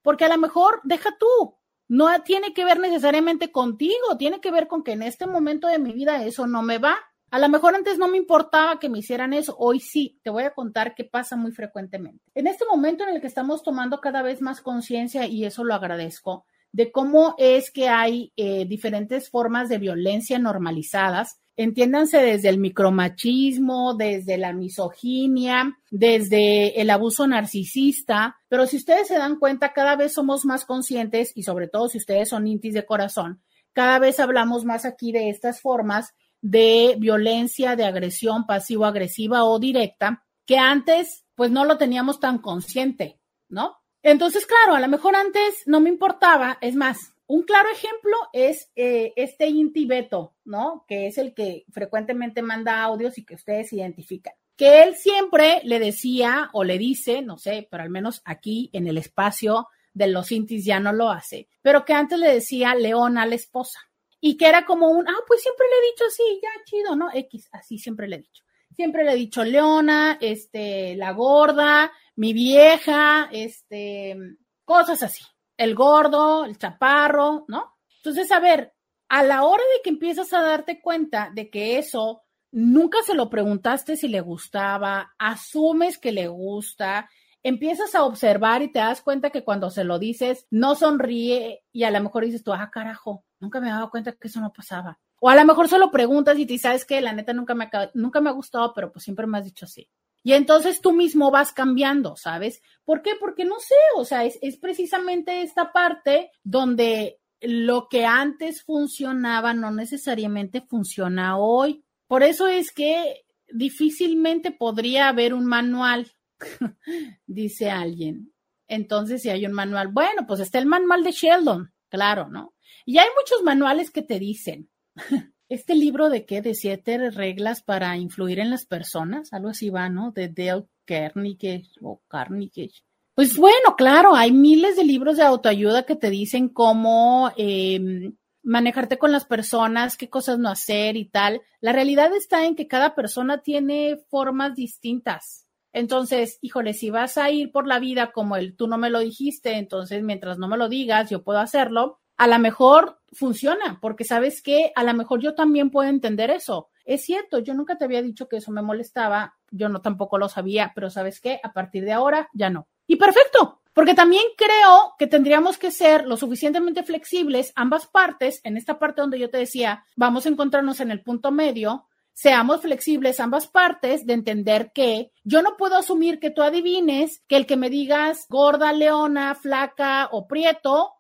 Porque a lo mejor, deja tú, no tiene que ver necesariamente contigo, tiene que ver con que en este momento de mi vida eso no me va. A lo mejor antes no me importaba que me hicieran eso, hoy sí, te voy a contar qué pasa muy frecuentemente. En este momento en el que estamos tomando cada vez más conciencia, y eso lo agradezco, de cómo es que hay eh, diferentes formas de violencia normalizadas, entiéndanse desde el micromachismo, desde la misoginia, desde el abuso narcisista, pero si ustedes se dan cuenta, cada vez somos más conscientes y sobre todo si ustedes son intis de corazón, cada vez hablamos más aquí de estas formas de violencia, de agresión pasivo-agresiva o directa, que antes pues no lo teníamos tan consciente, ¿no? Entonces, claro, a lo mejor antes no me importaba, es más, un claro ejemplo es eh, este Inti Beto, ¿no? Que es el que frecuentemente manda audios y que ustedes identifican. Que él siempre le decía o le dice, no sé, pero al menos aquí en el espacio de los Intis ya no lo hace, pero que antes le decía Leona a la esposa, y que era como un, ah, pues siempre le he dicho así, ya chido, ¿no? X, así siempre le he dicho. Siempre le he dicho Leona, este, la gorda, mi vieja, este, cosas así. El gordo, el chaparro, ¿no? Entonces, a ver, a la hora de que empiezas a darte cuenta de que eso nunca se lo preguntaste si le gustaba, asumes que le gusta, empiezas a observar y te das cuenta que cuando se lo dices, no sonríe y a lo mejor dices tú, ah, carajo, nunca me dado cuenta que eso no pasaba. O a lo mejor solo preguntas y te sabes que la neta nunca me, ha, nunca me ha gustado, pero pues siempre me has dicho así. Y entonces tú mismo vas cambiando, ¿sabes? ¿Por qué? Porque no sé, o sea, es, es precisamente esta parte donde lo que antes funcionaba no necesariamente funciona hoy. Por eso es que difícilmente podría haber un manual dice alguien. Entonces, si hay un manual, bueno, pues está el manual de Sheldon, claro, ¿no? Y hay muchos manuales que te dicen, este libro de qué, de siete reglas para influir en las personas, algo así va, ¿no? De Dale Carnegie o Carnegie. Pues bueno, claro, hay miles de libros de autoayuda que te dicen cómo em, manejarte con las personas, qué cosas no hacer y tal. La realidad está en que cada persona tiene formas distintas entonces, híjole, si vas a ir por la vida como el tú no me lo dijiste, entonces mientras no me lo digas, yo puedo hacerlo, a lo mejor funciona, porque sabes que a lo mejor yo también puedo entender eso. Es cierto, yo nunca te había dicho que eso me molestaba, yo no tampoco lo sabía, pero sabes qué, a partir de ahora ya no. Y perfecto, porque también creo que tendríamos que ser lo suficientemente flexibles ambas partes, en esta parte donde yo te decía, vamos a encontrarnos en el punto medio, seamos flexibles ambas partes de entender que yo no puedo asumir que tú adivines que el que me digas gorda, leona, flaca o prieto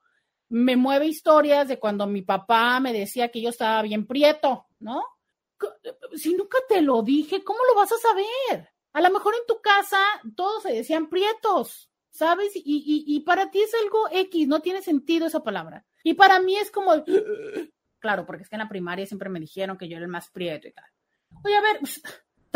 me mueve historias de cuando mi papá me decía que yo estaba bien prieto, ¿no? Si nunca te lo dije, ¿cómo lo vas a saber? A lo mejor en tu casa todos se decían prietos, ¿sabes? Y, y, para ti es algo X, no tiene sentido esa palabra. Y para mí es como, claro, porque es que en la primaria siempre me dijeron que yo era el más prieto y tal. Oye, a ver,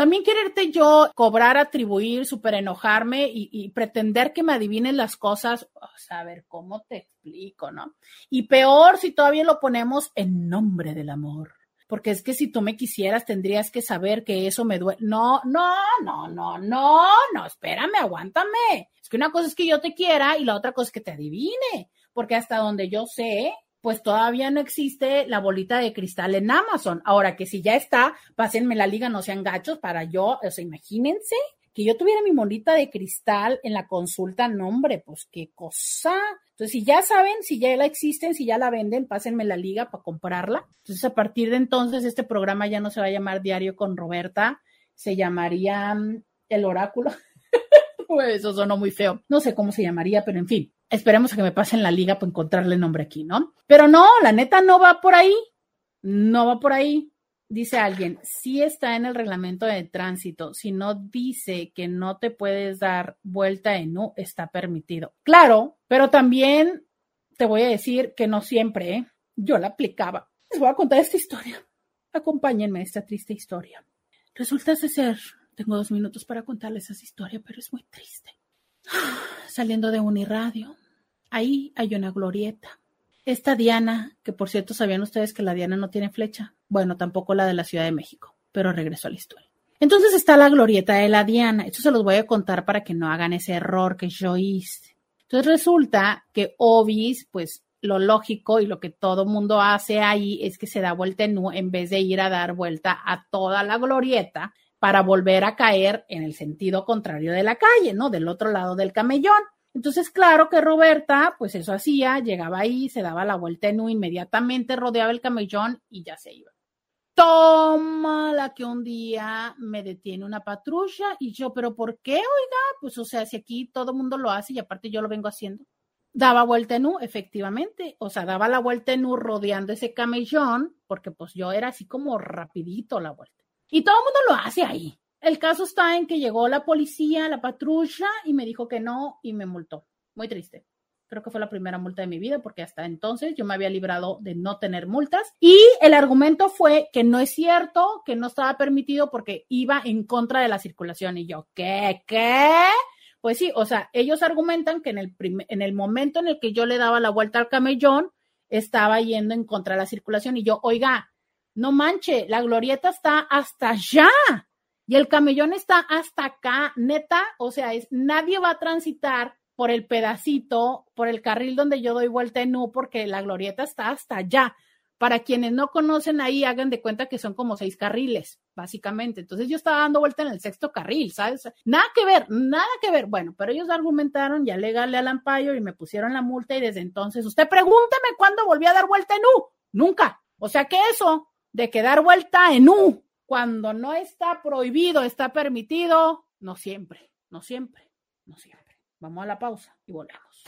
también quererte yo cobrar, atribuir, súper enojarme y, pretender que me adivinen las cosas, o a ver, ¿cómo te explico, no? Y peor si todavía lo ponemos en nombre del amor. Porque es que si tú me quisieras, tendrías que saber que eso me duele. No, no, no, no, no, no, espérame, aguántame. Es que una cosa es que yo te quiera y la otra cosa es que te adivine. Porque hasta donde yo sé, pues todavía no existe la bolita de cristal en Amazon. Ahora que si ya está, pásenme la liga, no sean gachos para yo, o sea, imagínense que yo tuviera mi bolita de cristal en la consulta, nombre, pues qué cosa. Entonces, si ya saben, si ya la existen, si ya la venden, pásenme la liga para comprarla. Entonces, a partir de entonces, este programa ya no se va a llamar Diario con Roberta, se llamaría mm, El Oráculo. Eso sonó muy feo. No sé cómo se llamaría, pero en fin esperemos a que me pasen la liga para encontrarle nombre aquí, ¿no? Pero no, la neta no va por ahí, no va por ahí. dice alguien, sí está en el reglamento de tránsito, si no dice que no te puedes dar vuelta en U, está permitido. Claro, pero también te voy a decir que no siempre, ¿eh? yo la aplicaba. Les voy a contar esta historia. Acompáñenme a esta triste historia. Resulta ser, tengo dos minutos para contarles esa historia, pero es muy triste. Saliendo de Uniradio, ahí hay una glorieta. Esta Diana, que por cierto sabían ustedes que la Diana no tiene flecha, bueno, tampoco la de la Ciudad de México, pero regreso a la historia. Entonces está la glorieta de la Diana. Esto se los voy a contar para que no hagan ese error que yo hice. Entonces resulta que Obis, pues lo lógico y lo que todo mundo hace ahí es que se da vuelta en U en vez de ir a dar vuelta a toda la glorieta para volver a caer en el sentido contrario de la calle, ¿no? Del otro lado del camellón. Entonces, claro que Roberta, pues eso hacía, llegaba ahí, se daba la vuelta en U inmediatamente, rodeaba el camellón y ya se iba. Toma la que un día me detiene una patrulla y yo, pero ¿por qué, oiga? Pues o sea, si aquí todo el mundo lo hace y aparte yo lo vengo haciendo. Daba vuelta en U, efectivamente, o sea, daba la vuelta en U rodeando ese camellón, porque pues yo era así como rapidito la vuelta. Y todo el mundo lo hace ahí. El caso está en que llegó la policía, la patrulla, y me dijo que no y me multó. Muy triste. Creo que fue la primera multa de mi vida porque hasta entonces yo me había librado de no tener multas. Y el argumento fue que no es cierto, que no estaba permitido porque iba en contra de la circulación. Y yo, ¿qué? ¿Qué? Pues sí, o sea, ellos argumentan que en el, en el momento en el que yo le daba la vuelta al camellón, estaba yendo en contra de la circulación. Y yo, oiga, no manche, la glorieta está hasta allá y el camellón está hasta acá, neta, o sea, es, nadie va a transitar por el pedacito, por el carril donde yo doy vuelta en U, porque la glorieta está hasta allá. Para quienes no conocen ahí, hagan de cuenta que son como seis carriles, básicamente. Entonces yo estaba dando vuelta en el sexto carril, ¿sabes? Nada que ver, nada que ver. Bueno, pero ellos argumentaron, ya legalé al ampayo y me pusieron la multa y desde entonces, usted pregúnteme cuándo volví a dar vuelta en U. Nunca. O sea que eso de que dar vuelta en U cuando no está prohibido, está permitido, no siempre, no siempre, no siempre. Vamos a la pausa y volvemos.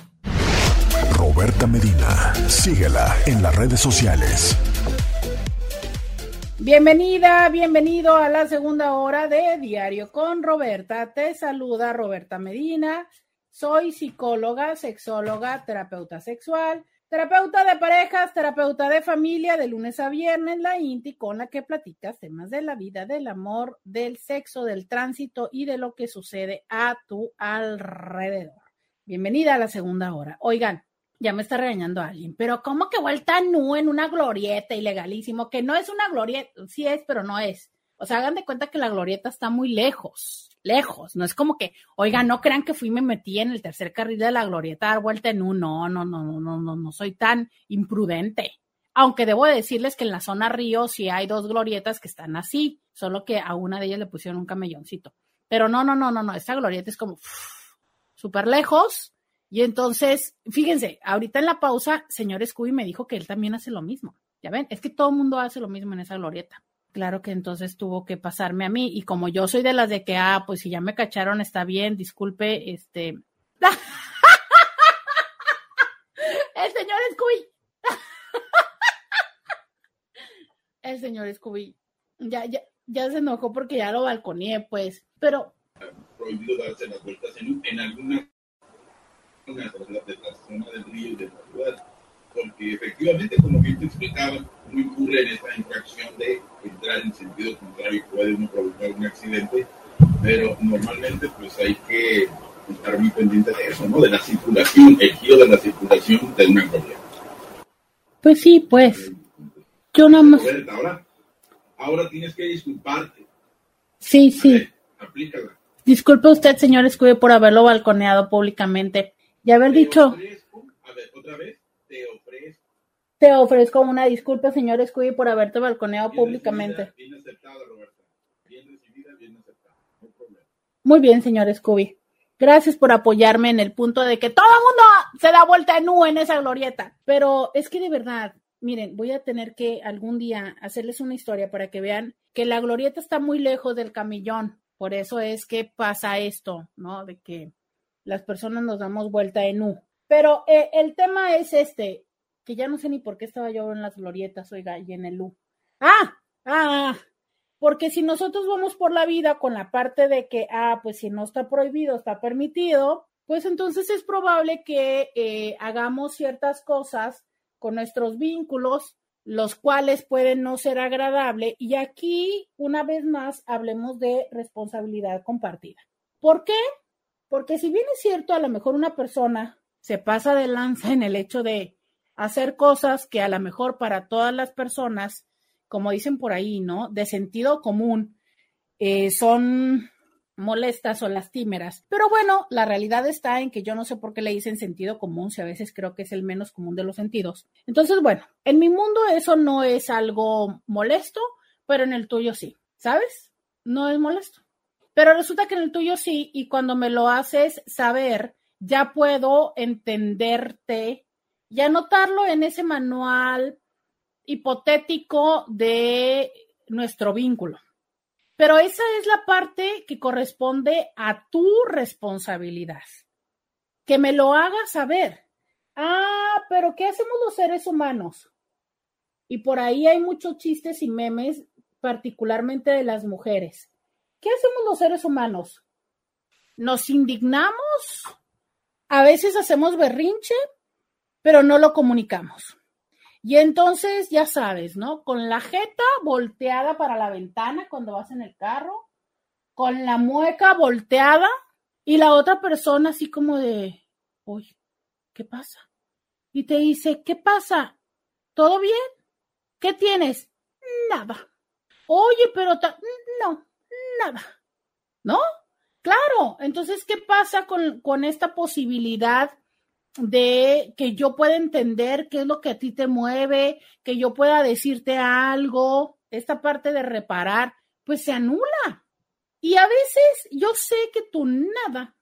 Roberta Medina, síguela en las redes sociales. Bienvenida, bienvenido a la segunda hora de Diario con Roberta. Te saluda Roberta Medina. Soy psicóloga, sexóloga, terapeuta sexual, terapeuta de parejas, terapeuta de familia, de lunes a viernes, la INTI, con la que platicas temas de la vida, del amor, del sexo, del tránsito y de lo que sucede a tu alrededor. Bienvenida a la segunda hora. Oigan, ya me está regañando alguien, pero ¿cómo que vuelta nu en una glorieta ilegalísimo? Que no es una glorieta, sí es, pero no es. O sea, hagan de cuenta que la glorieta está muy lejos lejos, no es como que, oiga, no crean que fui y me metí en el tercer carril de la glorieta a dar vuelta en uno, no, no, no, no, no, no soy tan imprudente. Aunque debo decirles que en la zona Río sí hay dos glorietas que están así, solo que a una de ellas le pusieron un camelloncito. Pero no, no, no, no, no, esta glorieta es como súper lejos. Y entonces, fíjense, ahorita en la pausa, señor Scooby me dijo que él también hace lo mismo. Ya ven, es que todo el mundo hace lo mismo en esa glorieta. Claro que entonces tuvo que pasarme a mí y como yo soy de las de que, ah, pues si ya me cacharon está bien, disculpe, este... El señor Scooby. El señor Scooby. Ya, ya, ya se enojó porque ya lo balconeé, pues, pero... Prohibido darse las vueltas en, en alguna de la zona del río y de la ciudad porque efectivamente, como bien te explicaba, no incurre en esta infracción de entrar en sentido contrario puede uno provocar un accidente, pero normalmente pues hay que estar muy pendiente de eso, ¿no? De la circulación, el giro de la circulación del una Pues sí, pues. Yo nada más. Ahora, ahora tienes que disculparte. Sí, sí. aplícala. Disculpe usted, señor Escube, por haberlo balconeado públicamente y haber dicho. a ver, otra vez. Te ofrezco una disculpa, señor Scooby, por haberte balconeado públicamente. bien aceptada, Roberta. Bien recibida, bien aceptada. No problema. Muy bien, señor Scooby. Gracias por apoyarme en el punto de que todo el mundo se da vuelta en U en esa glorieta. Pero es que de verdad, miren, voy a tener que algún día hacerles una historia para que vean que la glorieta está muy lejos del camillón. Por eso es que pasa esto, ¿no? De que las personas nos damos vuelta en U. Pero eh, el tema es este que ya no sé ni por qué estaba yo en las glorietas, oiga, y en el U. Ah, Ah, porque si nosotros vamos por la vida con la parte de que, ah, pues si no está prohibido, está permitido, pues entonces es probable que eh, hagamos ciertas cosas con nuestros vínculos, los cuales pueden no ser agradables. Y aquí, una vez más, hablemos de responsabilidad compartida. ¿Por qué? Porque si bien es cierto, a lo mejor una persona se pasa de lanza en el hecho de hacer cosas que a lo mejor para todas las personas, como dicen por ahí, ¿no? De sentido común, eh, son molestas o lastimeras. Pero bueno, la realidad está en que yo no sé por qué le dicen sentido común, si a veces creo que es el menos común de los sentidos. Entonces, bueno, en mi mundo eso no es algo molesto, pero en el tuyo sí, ¿sabes? No es molesto. Pero resulta que en el tuyo sí, y cuando me lo haces saber, ya puedo entenderte y anotarlo en ese manual hipotético de nuestro vínculo. Pero esa es la parte que corresponde a tu responsabilidad. Que me lo hagas saber. Ah, pero ¿qué hacemos los seres humanos? Y por ahí hay muchos chistes y memes, particularmente de las mujeres. ¿Qué hacemos los seres humanos? Nos indignamos, a veces hacemos berrinche, pero no lo comunicamos. Y entonces, ya sabes, ¿no? Con la jeta volteada para la ventana cuando vas en el carro, con la mueca volteada y la otra persona así como de, uy, ¿qué pasa? Y te dice, ¿qué pasa? ¿Todo bien? ¿Qué tienes? Nada. Oye, pero no, nada. ¿No? Claro. Entonces, ¿qué pasa con, con esta posibilidad de que yo pueda entender qué es lo que a ti te mueve, que yo pueda decirte algo, esta parte de reparar, pues se anula. Y a veces yo sé que tu nada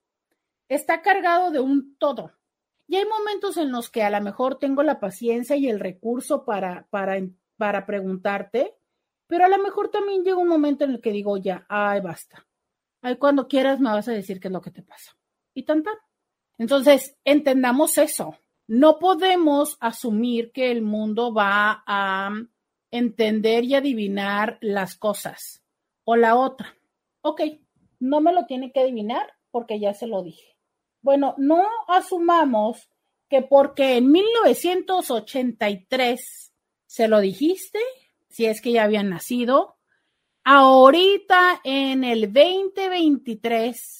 está cargado de un todo. Y hay momentos en los que a lo mejor tengo la paciencia y el recurso para, para, para preguntarte, pero a lo mejor también llega un momento en el que digo, ya, ay, basta. Ay, cuando quieras me vas a decir qué es lo que te pasa. Y tan entonces, entendamos eso. No podemos asumir que el mundo va a entender y adivinar las cosas. O la otra. Ok, no me lo tiene que adivinar porque ya se lo dije. Bueno, no asumamos que porque en 1983 se lo dijiste, si es que ya habían nacido, ahorita en el 2023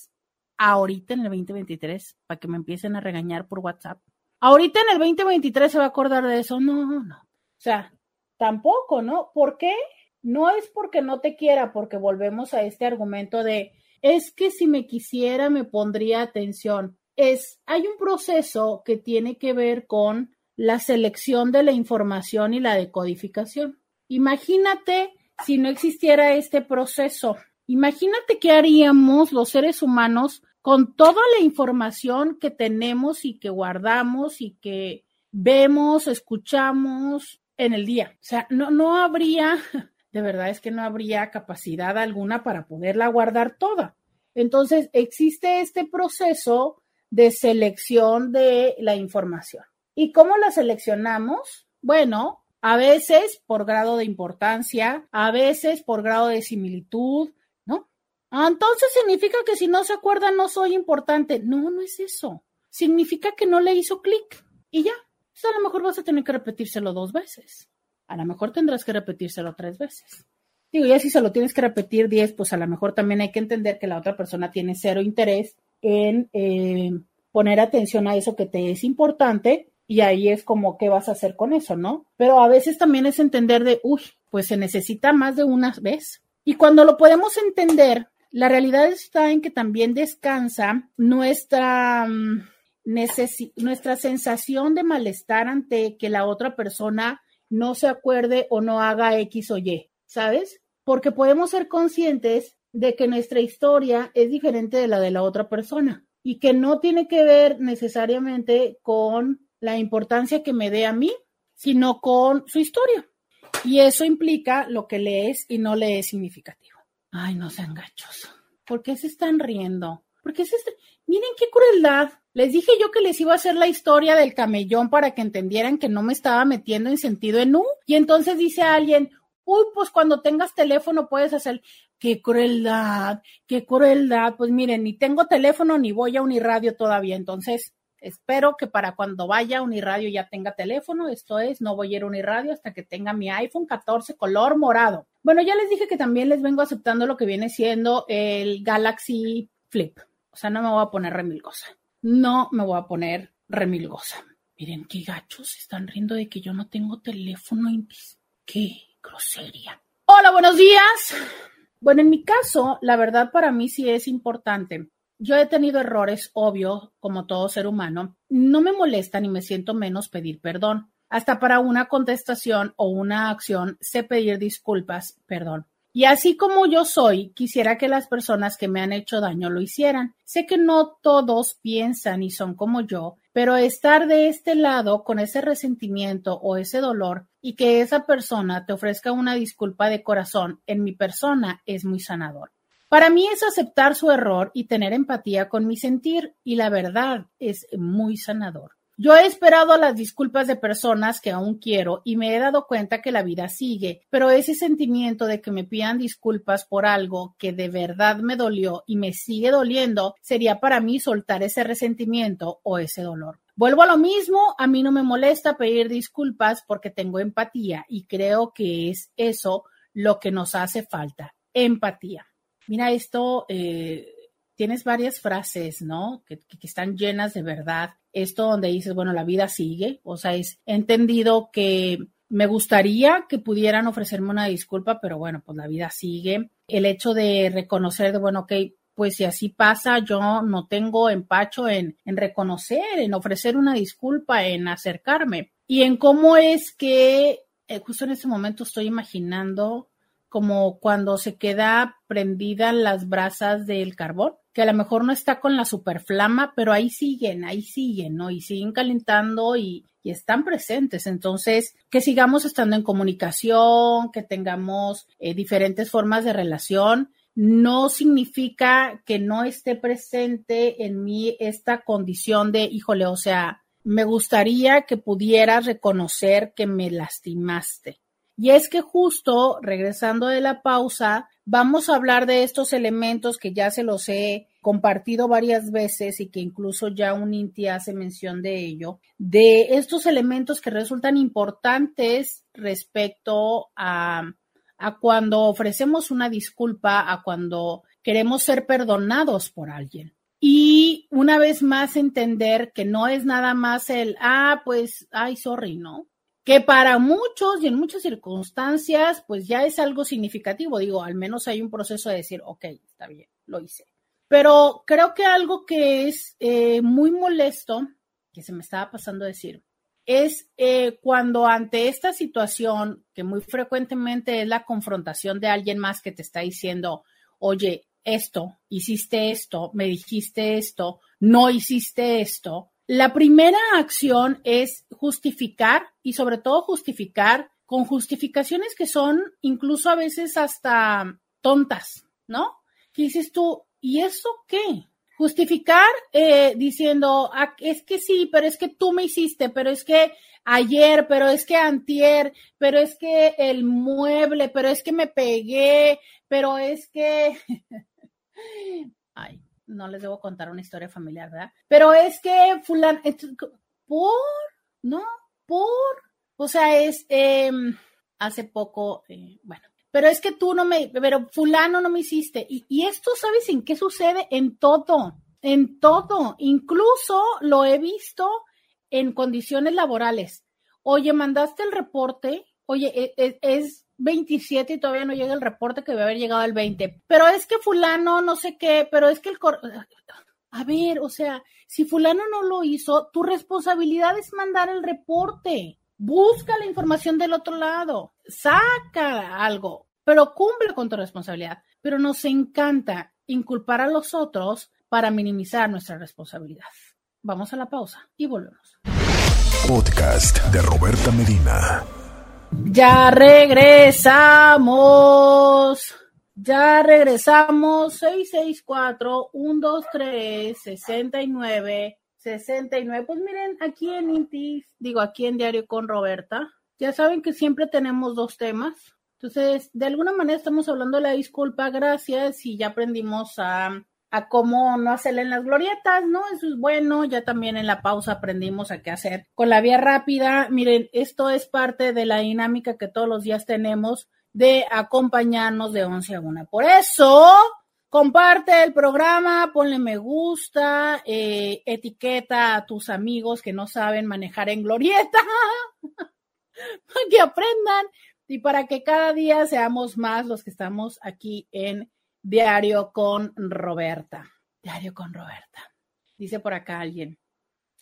ahorita en el 2023 para que me empiecen a regañar por WhatsApp. Ahorita en el 2023 se va a acordar de eso. No, no. O sea, tampoco, ¿no? ¿Por qué? No es porque no te quiera, porque volvemos a este argumento de, es que si me quisiera me pondría atención. Es, hay un proceso que tiene que ver con la selección de la información y la decodificación. Imagínate si no existiera este proceso. Imagínate qué haríamos los seres humanos con toda la información que tenemos y que guardamos y que vemos, escuchamos en el día. O sea, no, no habría, de verdad es que no habría capacidad alguna para poderla guardar toda. Entonces, existe este proceso de selección de la información. ¿Y cómo la seleccionamos? Bueno, a veces por grado de importancia, a veces por grado de similitud, Ah, entonces significa que si no se acuerda no soy importante. No, no es eso. Significa que no le hizo clic y ya. Pues a lo mejor vas a tener que repetírselo dos veces. A lo mejor tendrás que repetírselo tres veces. Digo, ya si se lo tienes que repetir diez, pues a lo mejor también hay que entender que la otra persona tiene cero interés en eh, poner atención a eso que te es importante y ahí es como qué vas a hacer con eso, ¿no? Pero a veces también es entender de, uy, pues se necesita más de una vez. Y cuando lo podemos entender, la realidad está en que también descansa nuestra, mm, nuestra sensación de malestar ante que la otra persona no se acuerde o no haga X o Y, ¿sabes? Porque podemos ser conscientes de que nuestra historia es diferente de la de la otra persona y que no tiene que ver necesariamente con la importancia que me dé a mí, sino con su historia. Y eso implica lo que le es y no le es significativo. Ay, no sean gachos. ¿Por qué se están riendo? ¿Por qué se Miren qué crueldad. Les dije yo que les iba a hacer la historia del camellón para que entendieran que no me estaba metiendo en sentido en U. Y entonces dice alguien, uy, pues cuando tengas teléfono puedes hacer, qué crueldad, qué crueldad. Pues miren, ni tengo teléfono ni voy a Uniradio todavía, entonces espero que para cuando vaya a Uniradio ya tenga teléfono, esto es, no voy a ir a Uniradio hasta que tenga mi iPhone 14 color morado. Bueno, ya les dije que también les vengo aceptando lo que viene siendo el Galaxy Flip. O sea, no me voy a poner remilgosa. No me voy a poner remilgosa. Miren qué gachos están riendo de que yo no tengo teléfono. Qué grosería. Hola, buenos días. Bueno, en mi caso, la verdad para mí sí es importante. Yo he tenido errores, obvio, como todo ser humano. No me molesta ni me siento menos pedir perdón. Hasta para una contestación o una acción sé pedir disculpas, perdón. Y así como yo soy, quisiera que las personas que me han hecho daño lo hicieran. Sé que no todos piensan y son como yo, pero estar de este lado con ese resentimiento o ese dolor y que esa persona te ofrezca una disculpa de corazón en mi persona es muy sanador. Para mí es aceptar su error y tener empatía con mi sentir y la verdad es muy sanador. Yo he esperado las disculpas de personas que aún quiero y me he dado cuenta que la vida sigue, pero ese sentimiento de que me pidan disculpas por algo que de verdad me dolió y me sigue doliendo sería para mí soltar ese resentimiento o ese dolor. Vuelvo a lo mismo, a mí no me molesta pedir disculpas porque tengo empatía y creo que es eso lo que nos hace falta, empatía. Mira esto, eh, tienes varias frases, ¿no? Que, están llenas de verdad. Esto donde dices, bueno, la vida sigue, o sea, es entendido que me gustaría que pudieran ofrecerme una disculpa, pero bueno, pues la vida sigue. El hecho de reconocer de, bueno, ok, pues si así pasa, yo no tengo empacho en, en reconocer, en ofrecer una disculpa, en acercarme. Y en cómo es que eh, justo en este momento estoy imaginando como cuando se queda prendida las brasas del carbón que a lo mejor no está con la superflama, pero ahí siguen, ahí siguen, ¿no? Y siguen calentando y, están presentes. Entonces, que sigamos estando en comunicación, que tengamos eh, diferentes formas de relación, no significa que no esté presente en mí esta condición de, híjole, o sea, me gustaría que pudieras reconocer que me lastimaste. Y es que justo regresando de la pausa, Vamos a hablar de estos elementos que ya se los he compartido varias veces y que incluso ya un INTI hace mención de ello, de estos elementos que resultan importantes respecto a, cuando ofrecemos una disculpa, a cuando queremos ser perdonados por alguien. Y una vez más entender que no es nada más el, ah, pues, ay, sorry, ¿no? Que para muchos y en muchas circunstancias, pues ya es algo significativo. Digo, al menos hay un proceso de decir, ok, está bien, lo hice. Pero creo que algo que es eh, muy molesto, que se me estaba pasando a decir, es eh, cuando ante esta situación, que muy frecuentemente es la confrontación de alguien más que te está diciendo, oye, esto, hiciste esto, me dijiste esto, no hiciste esto, la primera acción es justificar y sobre todo justificar con justificaciones que son incluso a veces hasta tontas, ¿no? ¿Qué dices tú? ¿Y eso qué? Justificar eh, diciendo, ah, es que sí, pero es que tú me hiciste, pero es que ayer, pero es que antier, pero es que el mueble, pero es que me pegué, pero es que... Ay, no les debo contar una historia familiar, ¿verdad? Pero es que fulano, por, ¿no? Por, o sea, es, em, hace poco, eh, bueno, pero es que tú no me, pero fulano no me hiciste. Y, y esto, ¿sabes en qué sucede? En todo, en todo. Incluso lo he visto en condiciones laborales. Oye, mandaste el reporte, oye, e, e, es, 27 y todavía no llega el reporte que debe haber llegado al 20. Pero es que fulano, no sé qué, pero es que el... A ver, o sea, si fulano no lo hizo, tu responsabilidad es mandar el reporte. Busca la información del otro lado, saca algo, pero cumple con tu responsabilidad. Pero nos encanta inculpar a los otros para minimizar nuestra responsabilidad. Vamos a la pausa y volvemos. Podcast de Roberta Medina. Ya regresamos. Ya regresamos. 664-123-69. 69. Pues miren, aquí en Intis, digo aquí en Diario con Roberta, ya saben que siempre tenemos dos temas. Entonces, de alguna manera estamos hablando de la disculpa, gracias, y ya aprendimos a, a cómo no hacerle en las glorietas, ¿no? Eso es bueno, ya también en la pausa aprendimos a qué hacer con la vía rápida. Miren, esto es parte de la dinámica que todos los días tenemos de acompañarnos de 11 a 1. Por eso, comparte el programa, ponle me gusta, eh, etiqueta a tus amigos que no saben manejar en glorieta, para que aprendan y para que cada día seamos más los que estamos aquí en Diario con Roberta. Diario con Roberta. Dice por acá alguien.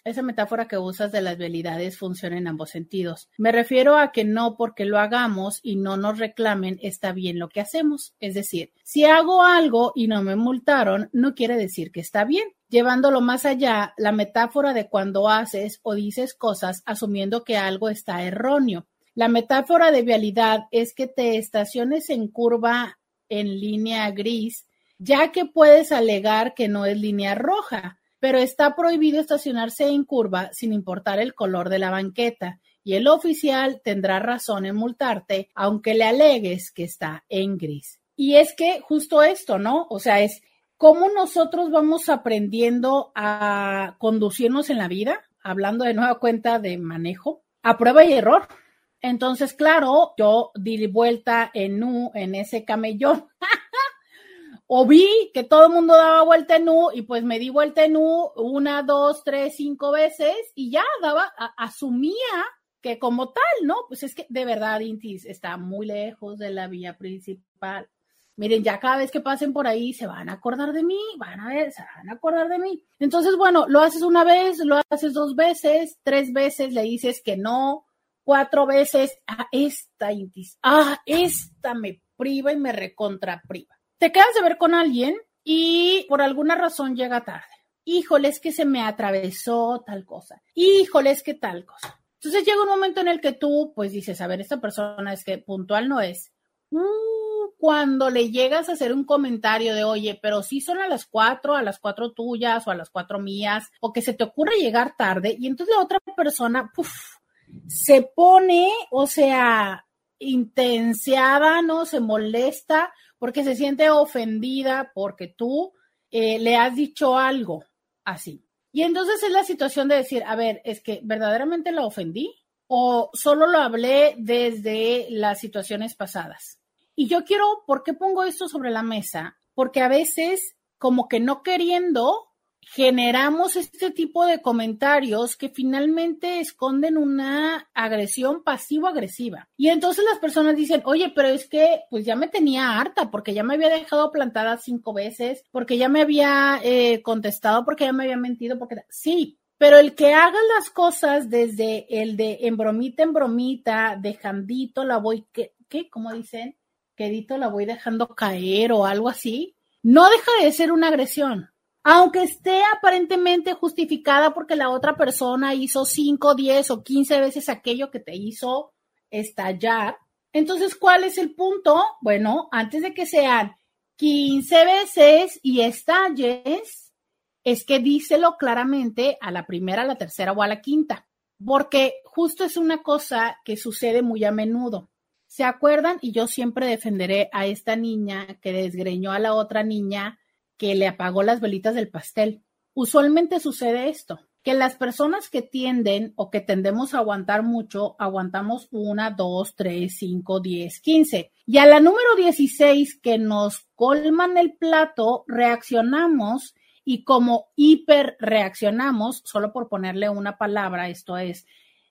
Esa metáfora que usas de las habilidades funciona en ambos sentidos. Me refiero a que no porque lo hagamos y no nos reclamen está bien lo que hacemos. Es decir, si hago algo y no me multaron, no quiere decir que está bien. Llevándolo más allá, la metáfora de cuando haces o dices cosas asumiendo que algo está erróneo. La metáfora de vialidad es que te estaciones en curva en línea gris, ya que puedes alegar que no es línea roja pero está prohibido estacionarse en curva sin importar el color de la banqueta y el oficial tendrá razón en multarte aunque le alegues que está en gris. Y es que justo esto, ¿no? O sea, es cómo nosotros vamos aprendiendo a conducirnos en la vida, hablando de nueva cuenta de manejo, a prueba y error. Entonces, claro, yo di vuelta en U en ese camellón o vi que todo el mundo daba vuelta en U y pues me di vuelta en U una, dos, tres, cinco veces y ya daba, asumía que como tal, ¿no? Pues es que de verdad Intis está muy lejos de la vía principal. Miren, ya cada vez que pasen por ahí se van a acordar de mí, van a ver, se van a acordar de mí. Entonces, bueno, lo haces una vez, lo haces dos veces, tres veces le dices que no, cuatro veces, ah, esta ah, esta me priva y me recontra priva te quedas de ver con alguien y por alguna razón llega tarde. Híjole, es que se me atravesó tal cosa. Híjole, es que tal cosa. Entonces llega un momento en el que tú, pues dices, a ver, esta persona es que puntual no es. Uh, cuando le llegas a hacer un comentario de, oye, pero sí son a las cuatro, a las cuatro tuyas o a las cuatro mías, o que se te ocurre llegar tarde, y entonces la otra persona, puff, se pone, o sea, intensiada, ¿no? Se molesta porque se siente ofendida porque tú eh, le has dicho algo así. Y entonces es la situación de decir, a ver, es que verdaderamente la ofendí o solo lo hablé desde las situaciones pasadas. Y yo quiero, ¿por qué pongo esto sobre la mesa? Porque a veces, como que no queriendo, generamos este tipo de comentarios que finalmente esconden una agresión pasivo-agresiva. Y entonces las personas dicen, oye, pero es que pues ya me tenía harta porque ya me había dejado plantada cinco veces, porque ya me había eh, contestado, porque ya me había mentido, porque sí. Pero el que haga las cosas desde el de en bromita en bromita, dejandito la voy, ¿qué? ¿Qué? ¿Cómo dicen? Quedito la voy dejando caer o algo así, no deja de ser una agresión aunque esté aparentemente justificada porque la otra persona hizo 5, 10 o 15 veces aquello que te hizo estallar. Entonces, ¿cuál es el punto? Bueno, antes de que sean 15 veces y estalles, es que díselo claramente a la primera, a la tercera o a la quinta, porque justo es una cosa que sucede muy a menudo. ¿Se acuerdan? Y yo siempre defenderé a esta niña que desgreñó a la otra niña que le apagó las velitas del pastel. Usualmente sucede esto, que las personas que tienden o que tendemos a aguantar mucho, aguantamos una, dos, tres, cinco, diez, quince. Y a la número dieciséis que nos colman el plato, reaccionamos y como hiper reaccionamos, solo por ponerle una palabra, esto es,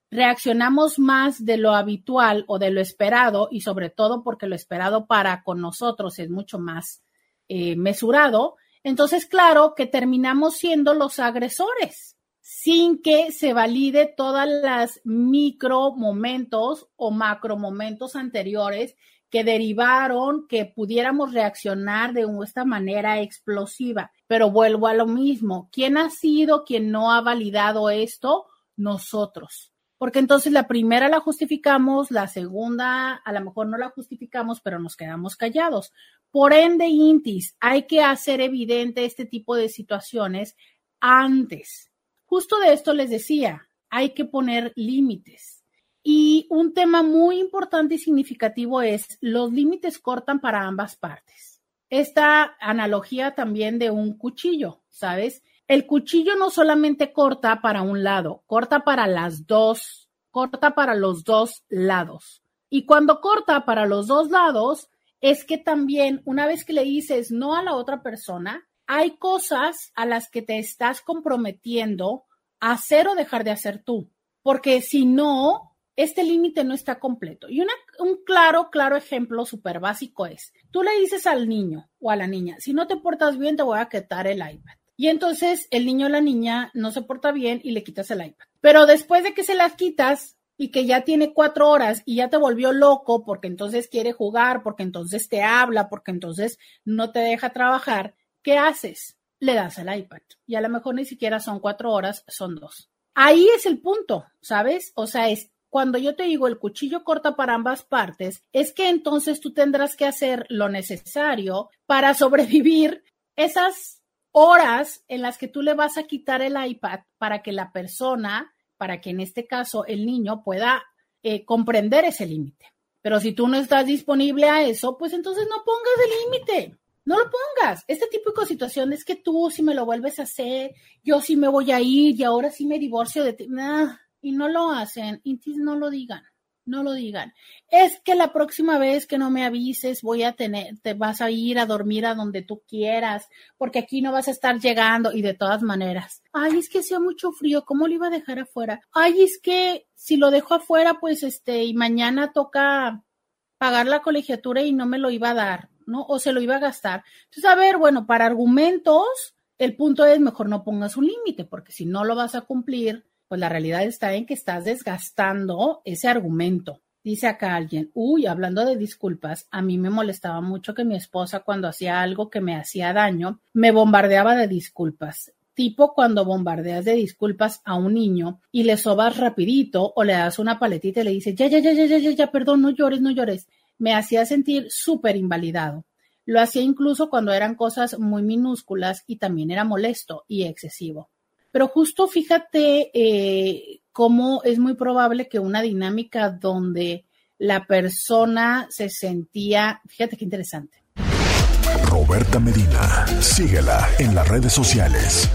reaccionamos más de lo habitual o de lo esperado y sobre todo porque lo esperado para con nosotros es mucho más eh, mesurado, entonces, claro que terminamos siendo los agresores sin que se valide todas las micro momentos o macro momentos anteriores que derivaron que pudiéramos reaccionar de esta manera explosiva. Pero vuelvo a lo mismo, ¿quién ha sido quien no ha validado esto? Nosotros porque entonces la primera la justificamos, la segunda a lo mejor no la justificamos, pero nos quedamos callados. Por ende, Intis, hay que hacer evidente este tipo de situaciones antes. Justo de esto les decía, hay que poner límites. Y un tema muy importante y significativo es los límites cortan para ambas partes. Esta analogía también de un cuchillo, ¿sabes? El cuchillo no solamente corta para un lado, corta para las dos, corta para los dos lados. Y cuando corta para los dos lados, es que también una vez que le dices no a la otra persona, hay cosas a las que te estás comprometiendo a hacer o dejar de hacer tú. Porque si no, este límite no está completo. Y un claro, claro ejemplo súper básico es, tú le dices al niño o a la niña, si no te portas bien, te voy a quitar el iPad. Y entonces el niño o la niña no se porta bien y le quitas el iPad. Pero después de que se las quitas y que ya tiene cuatro horas y ya te volvió loco porque entonces quiere jugar, porque entonces te habla, porque entonces no te deja trabajar, ¿qué haces? Le das el iPad. Y a lo mejor ni siquiera son cuatro horas, son dos. Ahí es el punto, ¿sabes? O sea, es cuando yo te digo el cuchillo corta para ambas partes, es que entonces tú tendrás que hacer lo necesario para sobrevivir esas horas en las que tú le vas a quitar el iPad para que la persona, para que en este caso el niño pueda eh, comprender ese límite. Pero si tú no estás disponible a eso, pues entonces no pongas el límite. No lo pongas. Este tipo de situación es que tú si me lo vuelves a hacer, yo sí me voy a ir y ahora sí me divorcio de ti. y no lo hacen, y no lo digan no lo digan. Es que la próxima vez que no me avises voy a tener, te vas a ir a dormir a donde tú quieras, porque aquí no vas a estar llegando y de todas maneras. Ay, es que hacía mucho frío, ¿cómo lo iba a dejar afuera? Ay, es que si lo dejo afuera, pues este, y mañana toca pagar la colegiatura y no me lo iba a dar, ¿no? O se lo iba a gastar. Entonces, a ver, bueno, para argumentos, el punto es mejor no pongas un límite, porque si no lo vas a cumplir, pues la realidad está en que estás desgastando ese argumento. Dice acá alguien, uy, hablando de disculpas, a mí me molestaba mucho que mi esposa cuando hacía algo que me hacía daño, me bombardeaba de disculpas. Tipo cuando bombardeas de disculpas a un niño y le sobas rapidito o le das una paletita y le dices, ya, ya, ya, ya, ya, ya, ya, perdón, no llores, no llores. Me hacía sentir súper invalidado. Lo hacía incluso cuando eran cosas muy minúsculas y también era molesto y excesivo. Pero justo fíjate eh, cómo es muy probable que una dinámica donde la persona se sentía, fíjate qué interesante. Roberta Medina, síguela en las redes sociales.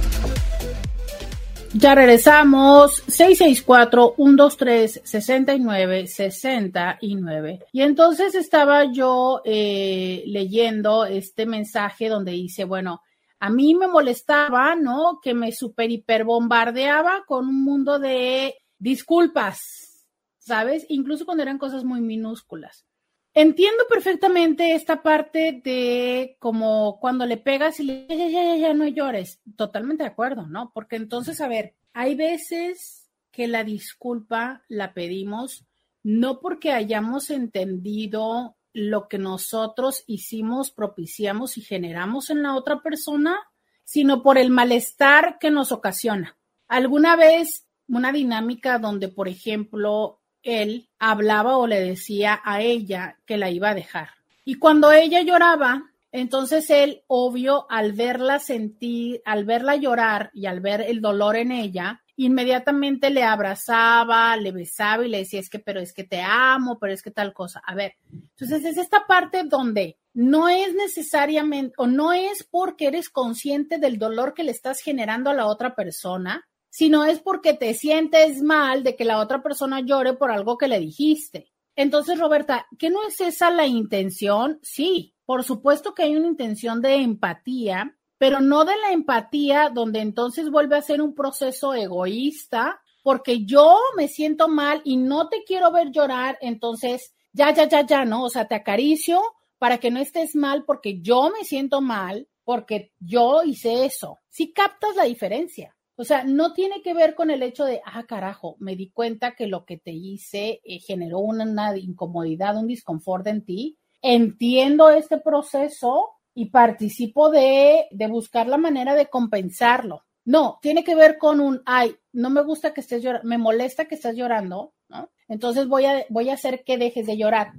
Ya regresamos, 664-123-6969. Y entonces estaba yo eh, leyendo este mensaje donde dice, bueno, a mí me molestaba, ¿no? Que me super hiper bombardeaba con un mundo de disculpas, ¿sabes? Incluso cuando eran cosas muy minúsculas. Entiendo perfectamente esta parte de como cuando le pegas y le ya, ya, ya, ya, no llores. Totalmente de acuerdo, ¿no? Porque entonces, a ver, hay veces que la disculpa la pedimos no porque hayamos entendido lo que nosotros hicimos, propiciamos y generamos en la otra persona, sino por el malestar que nos ocasiona. Alguna vez una dinámica donde, por ejemplo, él hablaba o le decía a ella que la iba a dejar. Y cuando ella lloraba, entonces él, obvio, al verla sentir, al verla llorar y al ver el dolor en ella, inmediatamente le abrazaba, le besaba y le decía, es que, pero es que te amo, pero es que tal cosa. A ver, entonces es esta parte donde no es necesariamente o no es porque eres consciente del dolor que le estás generando a la otra persona, sino es porque te sientes mal de que la otra persona llore por algo que le dijiste. Entonces, Roberta, ¿qué no es esa la intención? Sí, por supuesto que hay una intención de empatía, pero no de la empatía donde entonces vuelve a ser un proceso egoísta, porque yo me siento mal y no te quiero ver llorar, entonces ya, ya, ya, ya, ¿no? O sea, te acaricio para que no estés mal porque yo me siento mal, porque yo hice eso. Si captas la diferencia. O sea, no tiene que ver con el hecho de, ah, carajo, me di cuenta que lo que te hice eh, generó una incomodidad, un disconfort en ti. Entiendo este proceso, y participo de, de buscar la manera de compensarlo. No, tiene que ver con un, ay, no me gusta que estés llorando, me molesta que estés llorando, ¿no? Entonces voy a, voy a hacer que dejes de llorar.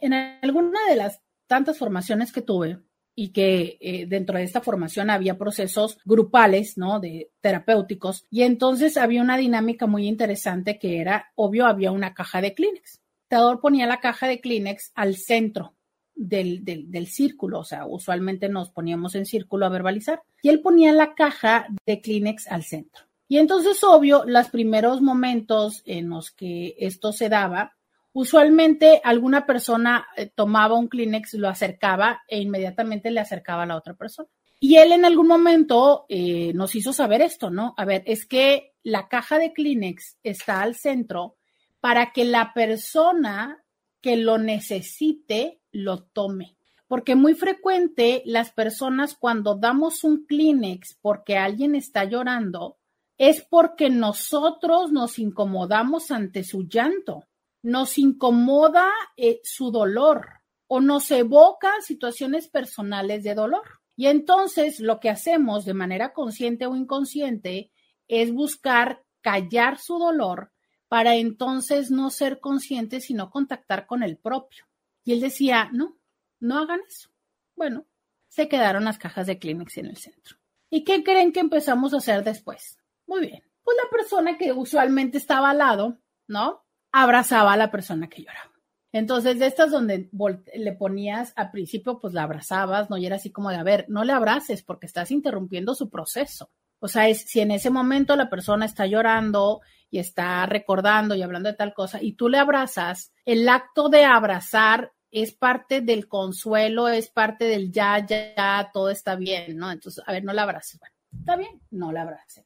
En alguna de las tantas formaciones que tuve, y que eh, dentro de esta formación había procesos grupales, ¿no? De terapéuticos. Y entonces había una dinámica muy interesante que era, obvio, había una caja de Kleenex. Teodor ponía la caja de Kleenex al centro del, del, del, círculo, o sea, usualmente nos poníamos en círculo a verbalizar, y él ponía la caja de Kleenex al centro. Y entonces, obvio, los primeros momentos en los que esto se daba, Usualmente alguna persona eh, tomaba un Kleenex, lo acercaba e inmediatamente le acercaba a la otra persona. Y él en algún momento eh, nos hizo saber esto, ¿no? A ver, es que la caja de Kleenex está al centro para que la persona que lo necesite lo tome. Porque muy frecuente las personas cuando damos un Kleenex porque alguien está llorando, es porque nosotros nos incomodamos ante su llanto nos incomoda eh, su dolor o nos evoca situaciones personales de dolor. Y entonces lo que hacemos de manera consciente o inconsciente es buscar callar su dolor para entonces no ser consciente, sino contactar con el propio. Y él decía, no, no hagan eso. Bueno, se quedaron las cajas de Kleenex en el centro. ¿Y qué creen que empezamos a hacer después? Muy bien, pues la persona que usualmente estaba al lado, ¿no? abrazaba a la persona que lloraba. Entonces, de estas donde le ponías al principio, pues la abrazabas, ¿no? Y era así como de, a ver, no le abraces porque estás interrumpiendo su proceso. O sea, es, si en ese momento la persona está llorando y está recordando y hablando de tal cosa y tú le abrazas, el acto de abrazar es parte del consuelo, es parte del ya, ya, ya, todo está bien, ¿no? Entonces, a ver, no la abraces. Bueno, está bien, no la abraces.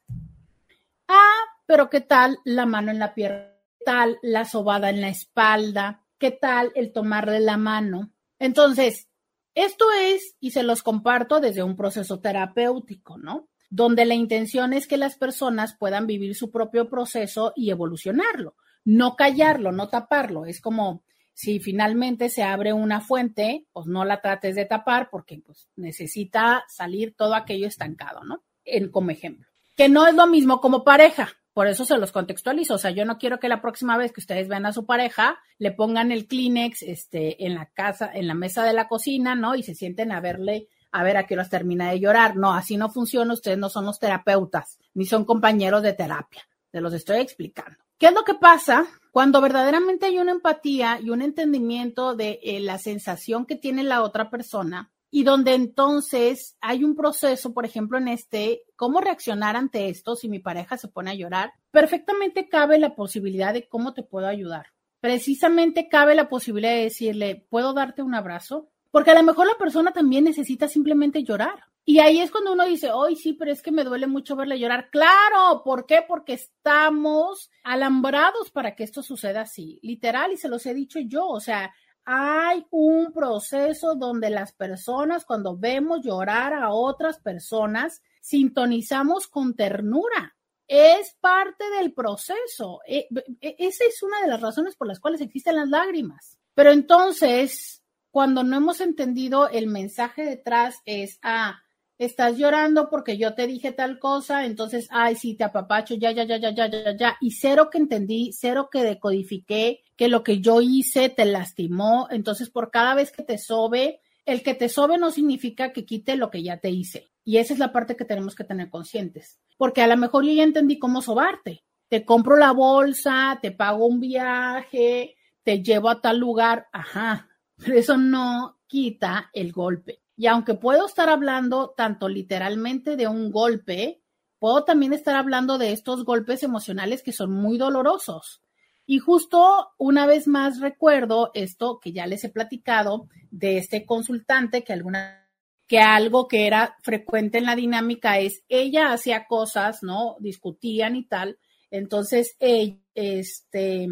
Ah, pero ¿qué tal la mano en la pierna? tal la sobada en la espalda? ¿Qué tal el tomarle la mano? Entonces, esto es, y se los comparto desde un proceso terapéutico, ¿no? Donde la intención es que las personas puedan vivir su propio proceso y evolucionarlo, no callarlo, no taparlo. Es como si finalmente se abre una fuente, pues no la trates de tapar porque pues, necesita salir todo aquello estancado, ¿no? En, como ejemplo. Que no es lo mismo como pareja. Por eso se los contextualizo. O sea, yo no quiero que la próxima vez que ustedes vean a su pareja, le pongan el Kleenex este, en la casa, en la mesa de la cocina, ¿no? Y se sienten a verle, a ver a qué horas termina de llorar. No, así no funciona. Ustedes no son los terapeutas, ni son compañeros de terapia. Se los estoy explicando. ¿Qué es lo que pasa cuando verdaderamente hay una empatía y un entendimiento de eh, la sensación que tiene la otra persona? y donde entonces hay un proceso, por ejemplo, en este, cómo reaccionar ante esto si mi pareja se pone a llorar, perfectamente cabe la posibilidad de cómo te puedo ayudar. Precisamente cabe la posibilidad de decirle, ¿puedo darte un abrazo? Porque a lo mejor la persona también necesita simplemente llorar. Y ahí es cuando uno dice, hoy sí, pero es que me duele mucho verle llorar. Claro, ¿por qué? Porque estamos alambrados para que esto suceda así. Literal, y se los he dicho yo, o sea, hay un proceso donde las personas, cuando vemos llorar a otras personas, sintonizamos con ternura. Es parte del proceso. E, e, esa es una de las razones por las cuales existen las lágrimas. Pero entonces, cuando no hemos entendido el mensaje detrás es, ah, estás llorando porque yo te dije tal cosa, entonces, ay, sí, te apapacho, ya, ya, ya, ya, ya, ya, ya, y cero que entendí, cero que decodifiqué, que lo que yo hice te lastimó, entonces por cada vez que te sobe, el que te sobe no significa que quite lo que ya te hice. Y esa es la parte que tenemos que tener conscientes, porque a lo mejor yo ya entendí cómo sobarte. Te compro la bolsa, te pago un viaje, te llevo a tal lugar, ajá, pero eso no quita el golpe. Y aunque puedo estar hablando tanto literalmente de un golpe, puedo también estar hablando de estos golpes emocionales que son muy dolorosos. Y justo una vez más recuerdo esto que ya les he platicado de este consultante que alguna que algo que era frecuente en la dinámica es ella hacía cosas, ¿no? Discutían y tal. Entonces, ella, este,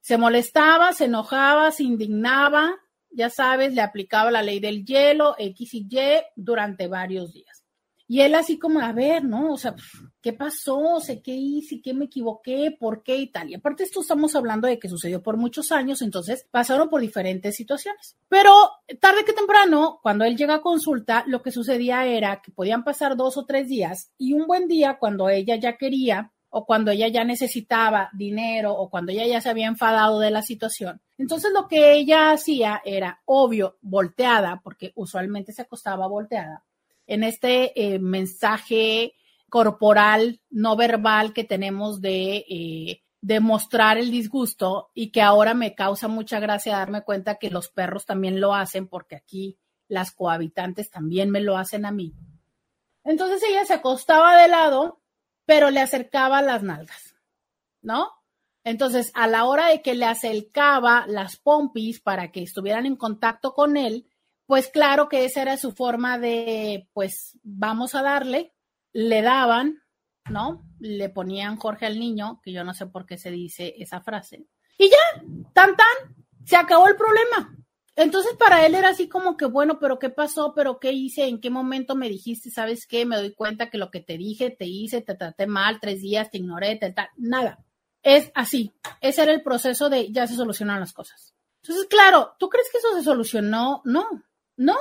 se molestaba, se enojaba, se indignaba ya sabes, le aplicaba la ley del hielo, X y Y, durante varios días. Y él así como, a ver, ¿no? O sea, ¿qué pasó? sé ¿qué hice? ¿Qué me equivoqué? ¿Por qué? Y tal. Y aparte esto estamos hablando de que sucedió por muchos años, entonces pasaron por diferentes situaciones. Pero tarde que temprano, cuando él llega a consulta, lo que sucedía era que podían pasar dos o tres días y un buen día, cuando ella ya quería o cuando ella ya necesitaba dinero o cuando ella ya se había enfadado de la situación. Entonces lo que ella hacía era, obvio, volteada, porque usualmente se acostaba volteada, en este eh, mensaje corporal, no verbal que tenemos de, eh, de mostrar el disgusto y que ahora me causa mucha gracia darme cuenta que los perros también lo hacen porque aquí las cohabitantes también me lo hacen a mí. Entonces ella se acostaba de lado pero le acercaba las nalgas, ¿no? Entonces, a la hora de que le acercaba las pompis para que estuvieran en contacto con él, pues claro que esa era su forma de, pues vamos a darle, le daban, ¿no? Le ponían Jorge al niño, que yo no sé por qué se dice esa frase. Y ya, tan tan, se acabó el problema. Entonces para él era así como que, bueno, pero ¿qué pasó? ¿Pero qué hice? ¿En qué momento me dijiste? ¿Sabes qué? Me doy cuenta que lo que te dije, te hice, te traté mal, tres días, te ignoré, te tal, nada. Es así. Ese era el proceso de ya se solucionaron las cosas. Entonces, claro, ¿tú crees que eso se solucionó? No, no.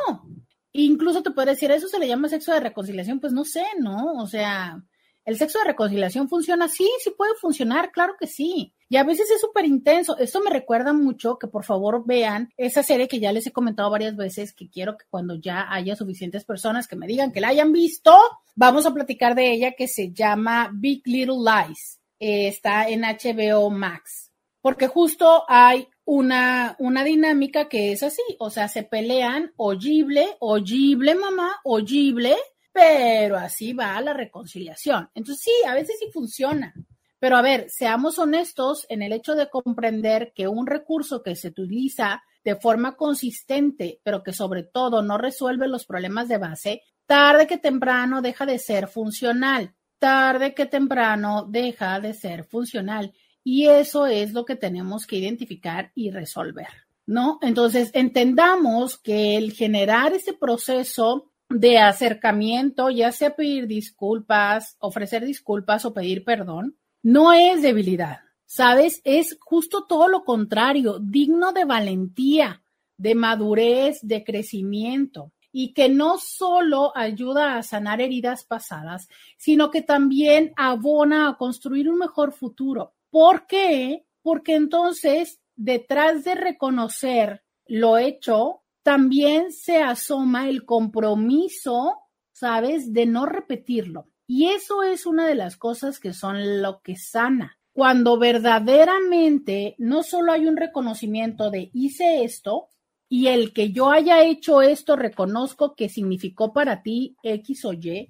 Incluso te puedo decir, ¿eso se le llama sexo de reconciliación? Pues no sé, ¿no? O sea, ¿el sexo de reconciliación funciona? Sí, sí puede funcionar, claro que sí. Y a veces es súper intenso. Esto me recuerda mucho que por favor vean esa serie que ya les he comentado varias veces, que quiero que cuando ya haya suficientes personas que me digan que la hayan visto, vamos a platicar de ella que se llama Big Little Lies. Eh, está en HBO Max. Porque justo hay una, una dinámica que es así, o sea, se pelean oyible, oyible mamá, oyible, pero así va la reconciliación. Entonces sí, a veces sí funciona. Pero a ver, seamos honestos en el hecho de comprender que un recurso que se utiliza de forma consistente, pero que sobre todo no resuelve los problemas de base, tarde que temprano deja de ser funcional. Tarde que temprano deja de ser funcional. Y eso es lo que tenemos que identificar y resolver, ¿no? Entonces, entendamos que el generar ese proceso de acercamiento, ya sea pedir disculpas, ofrecer disculpas o pedir perdón, no es debilidad, ¿sabes? Es justo todo lo contrario, digno de valentía, de madurez, de crecimiento y que no solo ayuda a sanar heridas pasadas, sino que también abona a construir un mejor futuro. ¿Por qué? Porque entonces, detrás de reconocer lo hecho, también se asoma el compromiso, ¿sabes?, de no repetirlo. Y eso es una de las cosas que son lo que sana. Cuando verdaderamente no solo hay un reconocimiento de hice esto y el que yo haya hecho esto reconozco que significó para ti X o Y,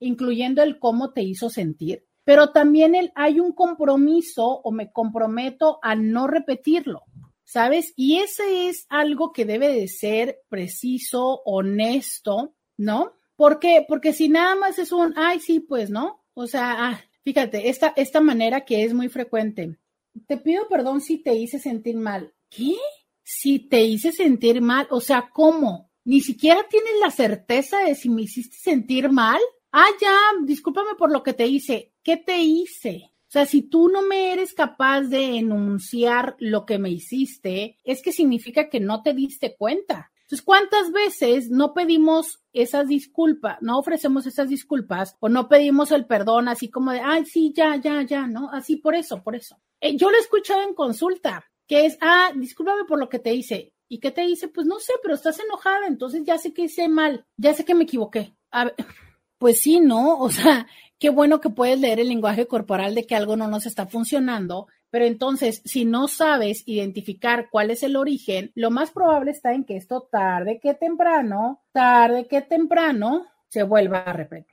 incluyendo el cómo te hizo sentir, pero también el, hay un compromiso o me comprometo a no repetirlo. ¿Sabes? Y ese es algo que debe de ser preciso, honesto, ¿no? ¿Por qué? Porque si nada más es un, ay, sí, pues, ¿no? O sea, ah, fíjate, esta, esta manera que es muy frecuente. Te pido perdón si te hice sentir mal. ¿Qué? Si te hice sentir mal, o sea, ¿cómo? Ni siquiera tienes la certeza de si me hiciste sentir mal. Ah, ya, discúlpame por lo que te hice. ¿Qué te hice? O sea, si tú no me eres capaz de enunciar lo que me hiciste, es que significa que no te diste cuenta. Entonces, ¿cuántas veces no pedimos esas disculpas, no ofrecemos esas disculpas o no pedimos el perdón así como de, ay, sí, ya, ya, ya, ¿no? Así por eso, por eso. Eh, yo lo he escuchado en consulta, que es, ah, discúlpame por lo que te hice. ¿Y qué te hice? Pues no sé, pero estás enojada, entonces ya sé que hice mal, ya sé que me equivoqué. pues sí, ¿no? O sea, qué bueno que puedes leer el lenguaje corporal de que algo no nos está funcionando pero entonces, si no sabes identificar cuál es el origen, lo más probable está en que esto tarde que temprano, tarde que temprano, se vuelva a repetir.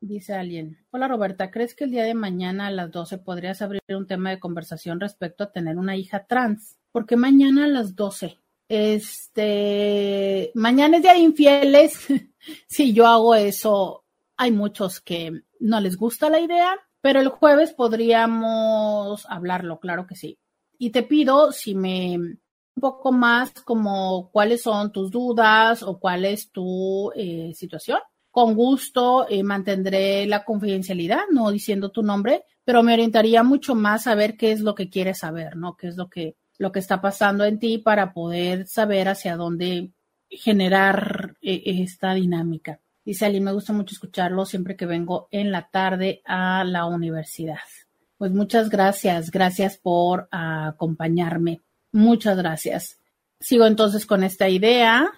Dice alguien, hola Roberta, ¿crees que el día de mañana a las 12 podrías abrir un tema de conversación respecto a tener una hija trans? Porque mañana a las 12. Este, mañana es día de infieles. si yo hago eso, hay muchos que no les gusta la idea, pero el jueves podríamos hablarlo, claro que sí. Y te pido si me un poco más como cuáles son tus dudas o cuál es tu eh, situación. Con gusto eh, mantendré la confidencialidad, no diciendo tu nombre, pero me orientaría mucho más a ver qué es lo que quieres saber, ¿no? Qué es lo que, lo que está pasando en ti para poder saber hacia dónde generar eh, esta dinámica. Dice Ali, me gusta mucho escucharlo siempre que vengo en la tarde a la universidad. Pues muchas gracias, gracias por acompañarme. Muchas gracias. Sigo entonces con esta idea.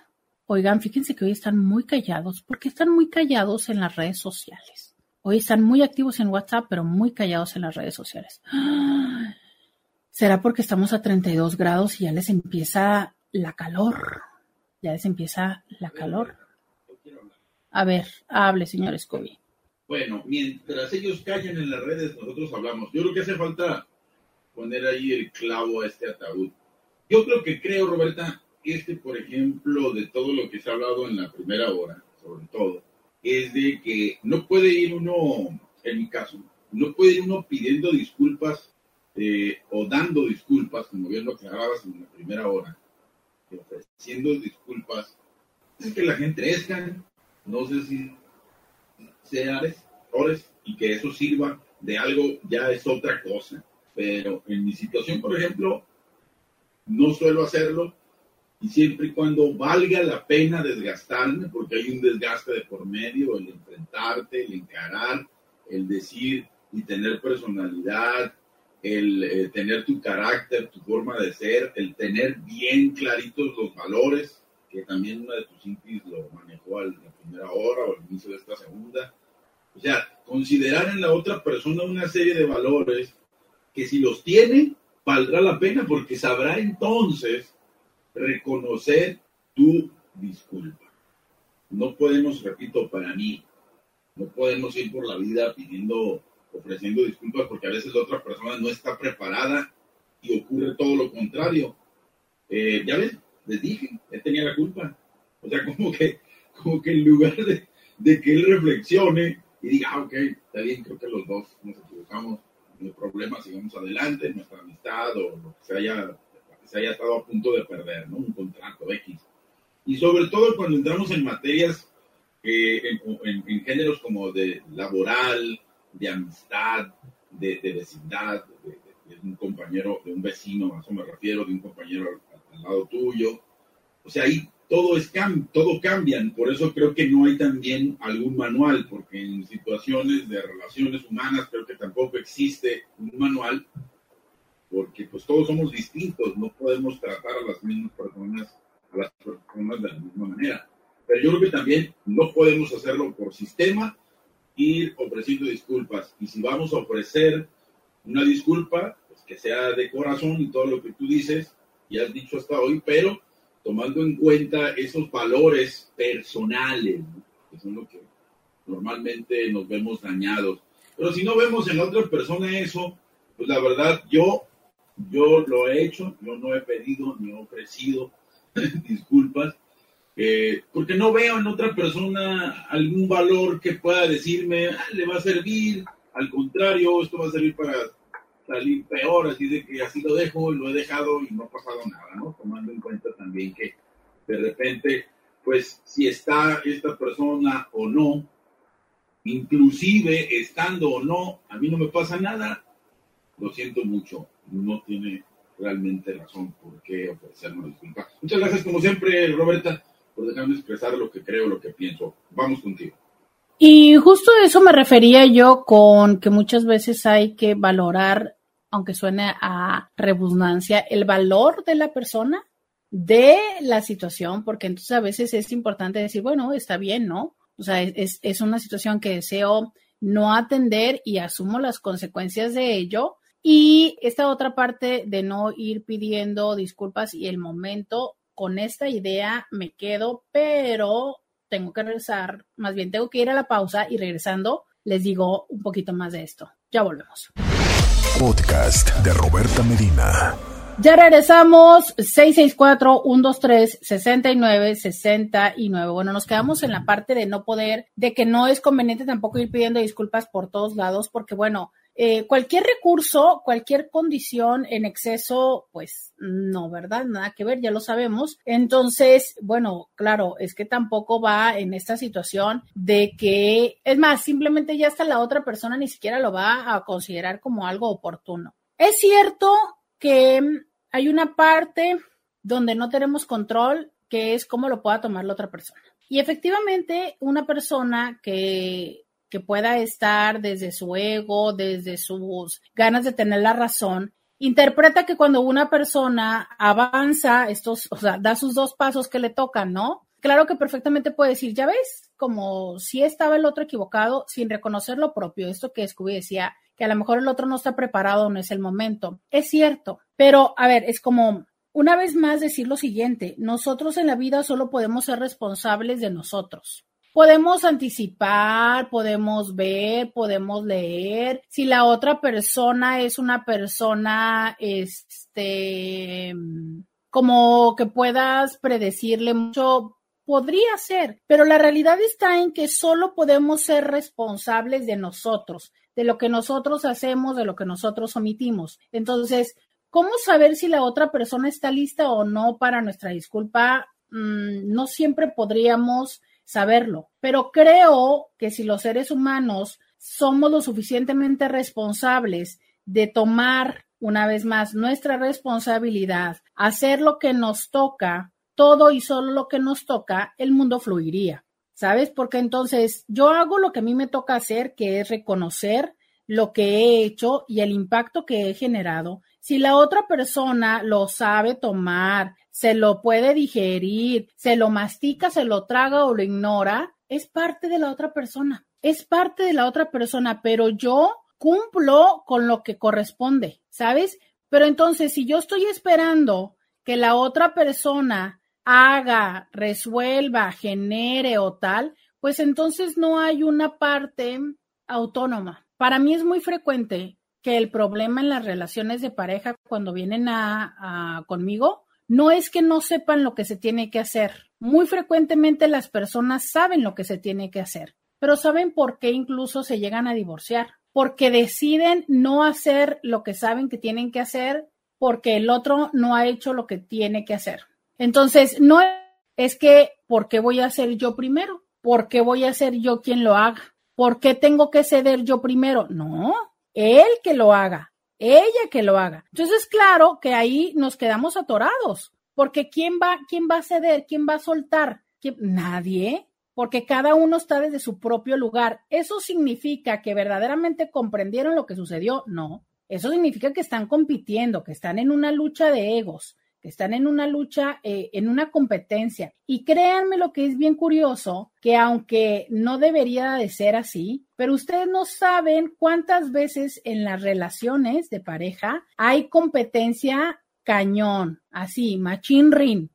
Oigan, fíjense que hoy están muy callados. ¿Por qué están muy callados en las redes sociales? Hoy están muy activos en WhatsApp, pero muy callados en las redes sociales. ¿Será porque estamos a 32 grados y ya les empieza la calor? Ya les empieza la calor. A ver, hable, señor Scooby. Bueno, mientras ellos callan en las redes, nosotros hablamos. Yo creo que hace falta poner ahí el clavo a este ataúd. Yo creo que creo, Roberta, este, por ejemplo, de todo lo que se ha hablado en la primera hora, sobre todo, es de que no puede ir uno, en mi caso, no puede ir uno pidiendo disculpas eh, o dando disculpas, como bien lo aclarabas en la primera hora, ofreciendo disculpas, es que la gente crezca, no sé si sea mejores y que eso sirva de algo ya es otra cosa. Pero en mi situación, por ejemplo, no suelo hacerlo y siempre y cuando valga la pena desgastarme, porque hay un desgaste de por medio, el enfrentarte, el encarar, el decir y tener personalidad, el eh, tener tu carácter, tu forma de ser, el tener bien claritos los valores, que también una de tus impis lo manejó a la primera hora o al inicio de esta segunda. O sea, considerar en la otra persona una serie de valores que si los tiene, valdrá la pena porque sabrá entonces reconocer tu disculpa. No podemos, repito, para mí, no podemos ir por la vida pidiendo, ofreciendo disculpas porque a veces la otra persona no está preparada y ocurre todo lo contrario. Eh, ya ves, les dije, él tenía la culpa. O sea, como que, como que en lugar de, de que él reflexione y diga, ah, ok, está bien, creo que los dos nos equivocamos, no hay problema, sigamos adelante, nuestra amistad o lo que se haya, se haya estado a punto de perder, ¿no? Un contrato X. Y sobre todo cuando entramos en materias, eh, en, géneros como de laboral, de amistad, de, vecindad, de, un compañero, de un vecino, a eso me refiero, de un compañero al, lado tuyo. O sea, ahí todo, es todo cambia, por eso creo que no hay también algún manual, porque en situaciones de relaciones humanas creo que tampoco existe un manual, porque pues todos somos distintos, no podemos tratar a las mismas personas, a las personas de la misma manera. Pero yo creo que también no podemos hacerlo por sistema, ir ofreciendo disculpas. Y si vamos a ofrecer una disculpa, pues que sea de corazón y todo lo que tú dices y has dicho hasta hoy, pero tomando en cuenta esos valores personales, que son lo que normalmente nos vemos dañados. Pero si no vemos en otra persona eso, pues la verdad yo, yo lo he hecho, yo no he pedido ni ofrecido disculpas, eh, porque no veo en otra persona algún valor que pueda decirme, ah, le va a servir, al contrario, esto va a servir para salir peor, así de que así lo dejo, lo he dejado y no ha pasado nada, ¿no? Tomando en cuenta también que de repente, pues si está esta persona o no, inclusive estando o no, a mí no me pasa nada, lo siento mucho, no tiene realmente razón por qué ofrecerme disculpa. Muchas gracias como siempre, Roberta, por dejarme expresar lo que creo, lo que pienso. Vamos contigo. Y justo eso me refería yo con que muchas veces hay que valorar aunque suene a redundancia, el valor de la persona, de la situación, porque entonces a veces es importante decir, bueno, está bien, ¿no? O sea, es, es una situación que deseo no atender y asumo las consecuencias de ello. Y esta otra parte de no ir pidiendo disculpas y el momento, con esta idea me quedo, pero tengo que regresar, más bien tengo que ir a la pausa y regresando les digo un poquito más de esto. Ya volvemos. Podcast de Roberta Medina. Ya regresamos, 664-123-6969. Bueno, nos quedamos en la parte de no poder, de que no es conveniente tampoco ir pidiendo disculpas por todos lados, porque bueno, eh, cualquier recurso, cualquier condición en exceso, pues no, ¿verdad? Nada que ver, ya lo sabemos. Entonces, bueno, claro, es que tampoco va en esta situación de que, es más, simplemente ya hasta la otra persona ni siquiera lo va a considerar como algo oportuno. Es cierto que hay una parte donde no tenemos control, que es cómo lo pueda tomar la otra persona. Y efectivamente, una persona que que pueda estar desde su ego, desde sus ganas de tener la razón, interpreta que cuando una persona avanza estos, o sea, da sus dos pasos que le tocan, ¿no? Claro que perfectamente puede decir, ya ves, como si estaba el otro equivocado sin reconocer lo propio. Esto que Scooby decía, que a lo mejor el otro no está preparado, no es el momento. Es cierto, pero a ver, es como una vez más decir lo siguiente, nosotros en la vida solo podemos ser responsables de nosotros. Podemos anticipar, podemos ver, podemos leer. Si la otra persona es una persona, este, como que puedas predecirle mucho, podría ser, pero la realidad está en que solo podemos ser responsables de nosotros, de lo que nosotros hacemos, de lo que nosotros omitimos. Entonces, ¿cómo saber si la otra persona está lista o no para nuestra disculpa? Mm, no siempre podríamos saberlo. Pero creo que si los seres humanos somos lo suficientemente responsables de tomar una vez más nuestra responsabilidad, hacer lo que nos toca, todo y solo lo que nos toca, el mundo fluiría. ¿Sabes? Porque entonces yo hago lo que a mí me toca hacer, que es reconocer lo que he hecho y el impacto que he generado. Si la otra persona lo sabe tomar, se lo puede digerir, se lo mastica, se lo traga o lo ignora, es parte de la otra persona, es parte de la otra persona, pero yo cumplo con lo que corresponde, ¿sabes? Pero entonces, si yo estoy esperando que la otra persona haga, resuelva, genere o tal, pues entonces no hay una parte autónoma. Para mí es muy frecuente que el problema en las relaciones de pareja cuando vienen a, conmigo no es que no sepan lo que se tiene que hacer. Muy frecuentemente las personas saben lo que se tiene que hacer, pero saben por qué incluso se llegan a divorciar, porque deciden no hacer lo que saben que tienen que hacer porque el otro no ha hecho lo que tiene que hacer. Entonces, no es que, ¿por qué voy a hacer yo primero? ¿Por qué voy a ser yo quien lo haga? ¿Por qué tengo que ceder yo primero? No, él que lo haga ella que lo haga. Entonces, claro que ahí nos quedamos atorados, porque ¿quién va, quién va a ceder? ¿Quién va a soltar? Nadie, porque cada uno está desde su propio lugar. ¿Eso significa que verdaderamente comprendieron lo que sucedió? No. Eso significa que están compitiendo, que están en una lucha de egos, están en una lucha, eh, en una competencia. Y créanme lo que es bien curioso, que aunque no debería de ser así, pero ustedes no saben cuántas veces en las relaciones de pareja hay competencia cañón, así, machine ring.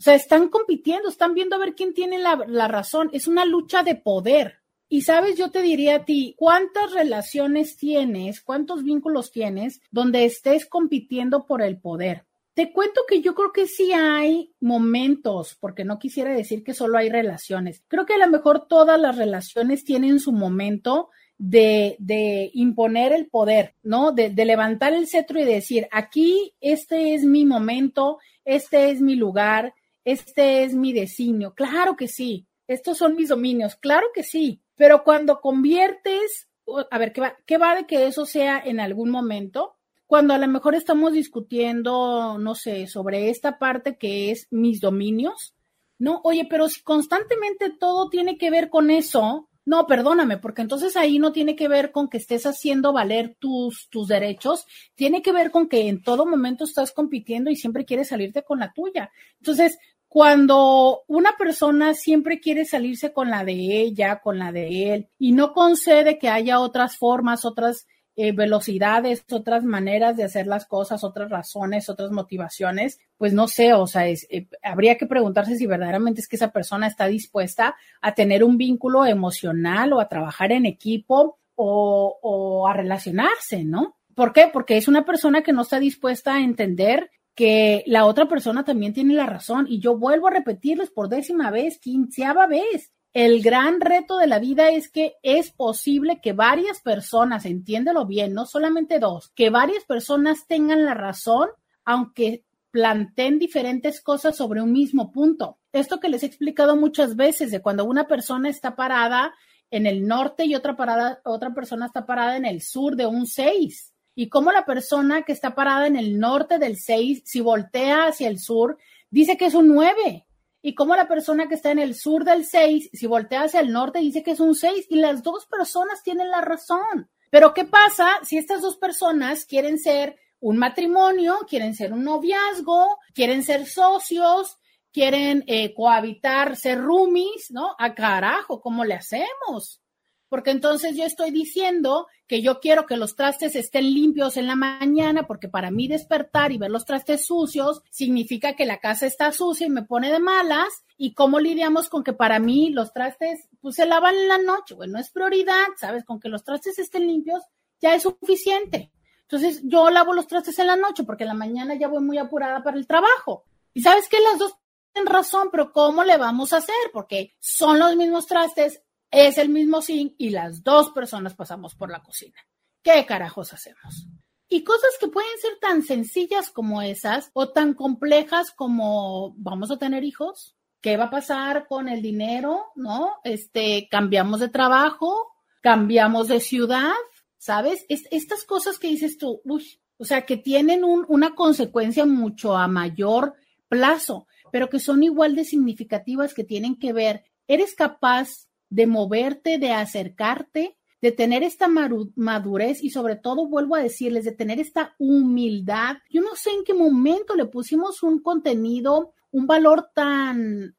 O sea, están compitiendo, están viendo a ver quién tiene la, la razón. Es una lucha de poder. Y sabes, yo te diría a ti, ¿cuántas relaciones tienes, cuántos vínculos tienes donde estés compitiendo por el poder? Te cuento que yo creo que sí hay momentos, porque no quisiera decir que solo hay relaciones. Creo que a lo mejor todas las relaciones tienen su momento de, de imponer el poder, ¿no? De, de, levantar el cetro y decir, aquí este es mi momento, este es mi lugar, este es mi designio. Claro que sí, estos son mis dominios, claro que sí, pero cuando conviertes, a ver, ¿qué va, qué va de que eso sea en algún momento? Cuando a lo mejor estamos discutiendo, no sé, sobre esta parte que es mis dominios, no, oye, pero si constantemente todo tiene que ver con eso, no, perdóname, porque entonces ahí no tiene que ver con que estés haciendo valer tus, tus derechos, tiene que ver con que en todo momento estás compitiendo y siempre quieres salirte con la tuya. Entonces, cuando una persona siempre quiere salirse con la de ella, con la de él, y no concede que haya otras formas, otras eh, velocidades, otras maneras de hacer las cosas, otras razones, otras motivaciones, pues no sé, o sea, eh, habría que preguntarse si verdaderamente es que esa persona está dispuesta a tener un vínculo emocional o a trabajar en equipo o, o a relacionarse, ¿no? ¿Por qué? Porque es una persona que no está dispuesta a entender que la otra persona también tiene la razón. Y yo vuelvo a repetirles por décima vez, quinceava vez, el gran reto de la vida es que es posible que varias personas, entiéndelo bien, no solamente dos, que varias personas tengan la razón, aunque planteen diferentes cosas sobre un mismo punto. Esto que les he explicado muchas veces de cuando una persona está parada en el norte y otra parada, otra persona está parada en el sur de un 6. Y cómo la persona que está parada en el norte del 6, si voltea hacia el sur, dice que es un 9 y como la persona que está en el sur del 6, si voltea hacia el norte, dice que es un 6 y las dos personas tienen la razón. Pero ¿qué pasa si estas dos personas quieren ser un matrimonio, quieren ser un noviazgo, quieren ser socios, quieren eh, cohabitar, ser roomies, ¿no? A carajo, ¿cómo le hacemos? Porque entonces yo estoy diciendo que yo quiero que los trastes estén limpios en la mañana, porque para mí despertar y ver los trastes sucios significa que la casa está sucia y me pone de malas. ¿Y cómo lidiamos con que para mí los trastes pues, se lavan en la noche? Bueno, es prioridad, ¿sabes? Con que los trastes estén limpios ya es suficiente. Entonces yo lavo los trastes en la noche porque en la mañana ya voy muy apurada para el trabajo. Y sabes que las dos tienen razón, pero ¿cómo le vamos a hacer? Porque son los mismos trastes, es el mismo zinc y las dos personas pasamos por la cocina. ¿Qué carajos hacemos? Y cosas que pueden ser tan sencillas como esas o tan complejas como vamos a tener hijos, ¿qué va a pasar con el dinero? ¿No? Este, cambiamos de trabajo, cambiamos de ciudad, ¿sabes? estas cosas que dices tú, uy, o sea, que tienen una consecuencia mucho a mayor plazo, pero que son igual de significativas que tienen que ver, ¿eres capaz de moverte, de acercarte, de tener esta madurez y sobre todo, vuelvo a decirles, de tener esta humildad. Yo no sé en qué momento le pusimos un contenido, un valor tan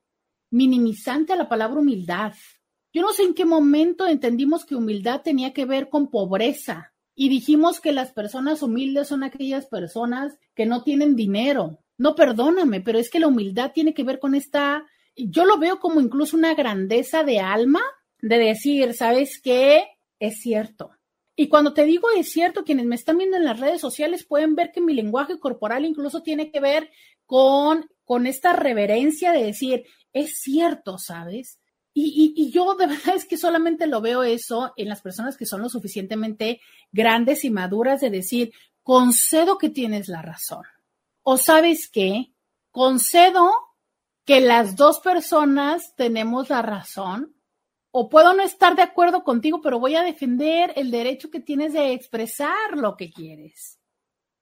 minimizante a la palabra humildad. Yo no sé en qué momento entendimos que humildad tenía que ver con pobreza y dijimos que las personas humildes son aquellas personas que no tienen dinero. No, perdóname, pero es que la humildad tiene que ver con esta yo lo veo como incluso una grandeza de alma de decir, ¿sabes qué? Es cierto. Y cuando te digo es cierto, quienes me están viendo en las redes sociales pueden ver que mi lenguaje corporal incluso tiene que ver con, con esta reverencia de decir, es cierto, ¿sabes? Y, y, yo de verdad es que solamente lo veo eso en las personas que son lo suficientemente grandes y maduras de decir, concedo que tienes la razón. O sabes qué, concedo que las dos personas tenemos la razón, o puedo no estar de acuerdo contigo, pero voy a defender el derecho que tienes de expresar lo que quieres.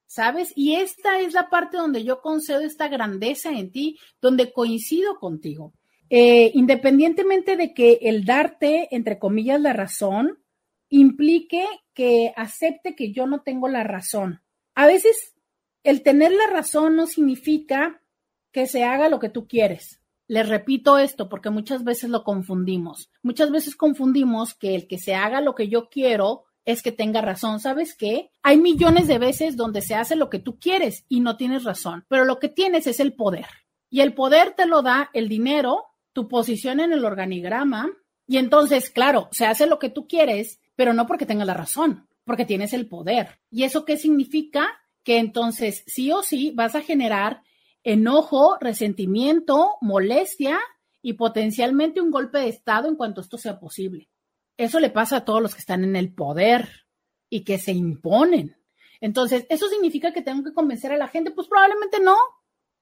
¿Sabes? Y esta es la parte donde yo concedo esta grandeza en ti, donde coincido contigo. Eh, independientemente de que el darte, entre comillas, la razón, implique que acepte que yo no tengo la razón. A veces el tener la razón no significa que se haga lo que tú quieres. Les repito esto porque muchas veces lo confundimos. Muchas veces confundimos que el que se haga lo que yo quiero es que tenga razón. ¿Sabes qué? Hay millones de veces donde se hace lo que tú quieres y no tienes razón, pero lo que tienes es el poder. Y el poder te lo da el dinero, tu posición en el organigrama, y entonces, claro, se hace lo que tú quieres, pero no porque tenga la razón, porque tienes el poder. ¿Y eso qué significa? Que entonces sí o sí vas a generar enojo, resentimiento, molestia y potencialmente un golpe de Estado en cuanto esto sea posible. Eso le pasa a todos los que están en el poder y que se imponen. Entonces, ¿eso significa que tengo que convencer a la gente? Pues probablemente no,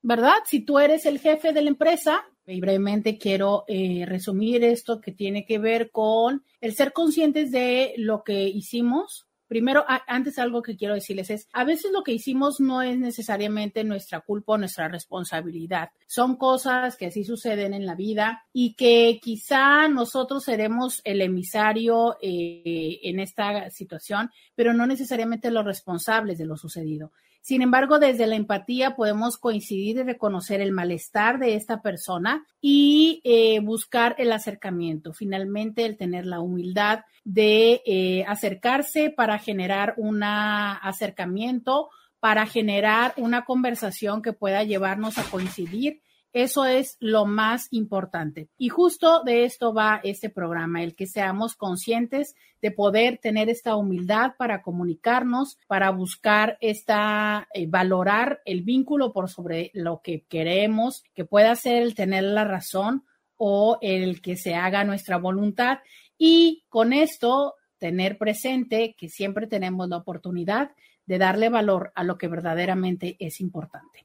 ¿verdad? Si tú eres el jefe de la empresa, y brevemente quiero eh, resumir esto que tiene que ver con el ser conscientes de lo que hicimos, Primero, antes algo que quiero decirles es, a veces lo que hicimos no es necesariamente nuestra culpa o nuestra responsabilidad. Son cosas que así suceden en la vida y que quizá nosotros seremos el emisario eh, en esta situación, pero no necesariamente los responsables de lo sucedido. Sin embargo, desde la empatía podemos coincidir y reconocer el malestar de esta persona y eh, buscar el acercamiento. Finalmente, el tener la humildad de eh, acercarse para generar un acercamiento, para generar una conversación que pueda llevarnos a coincidir eso es lo más importante. Y justo de esto va este programa, el que seamos conscientes de poder tener esta humildad para comunicarnos, para buscar esta, eh, valorar el vínculo por sobre lo que queremos, que pueda ser el tener la razón o el que se haga nuestra voluntad. Y con esto, tener presente que siempre tenemos la oportunidad de darle valor a lo que verdaderamente es importante.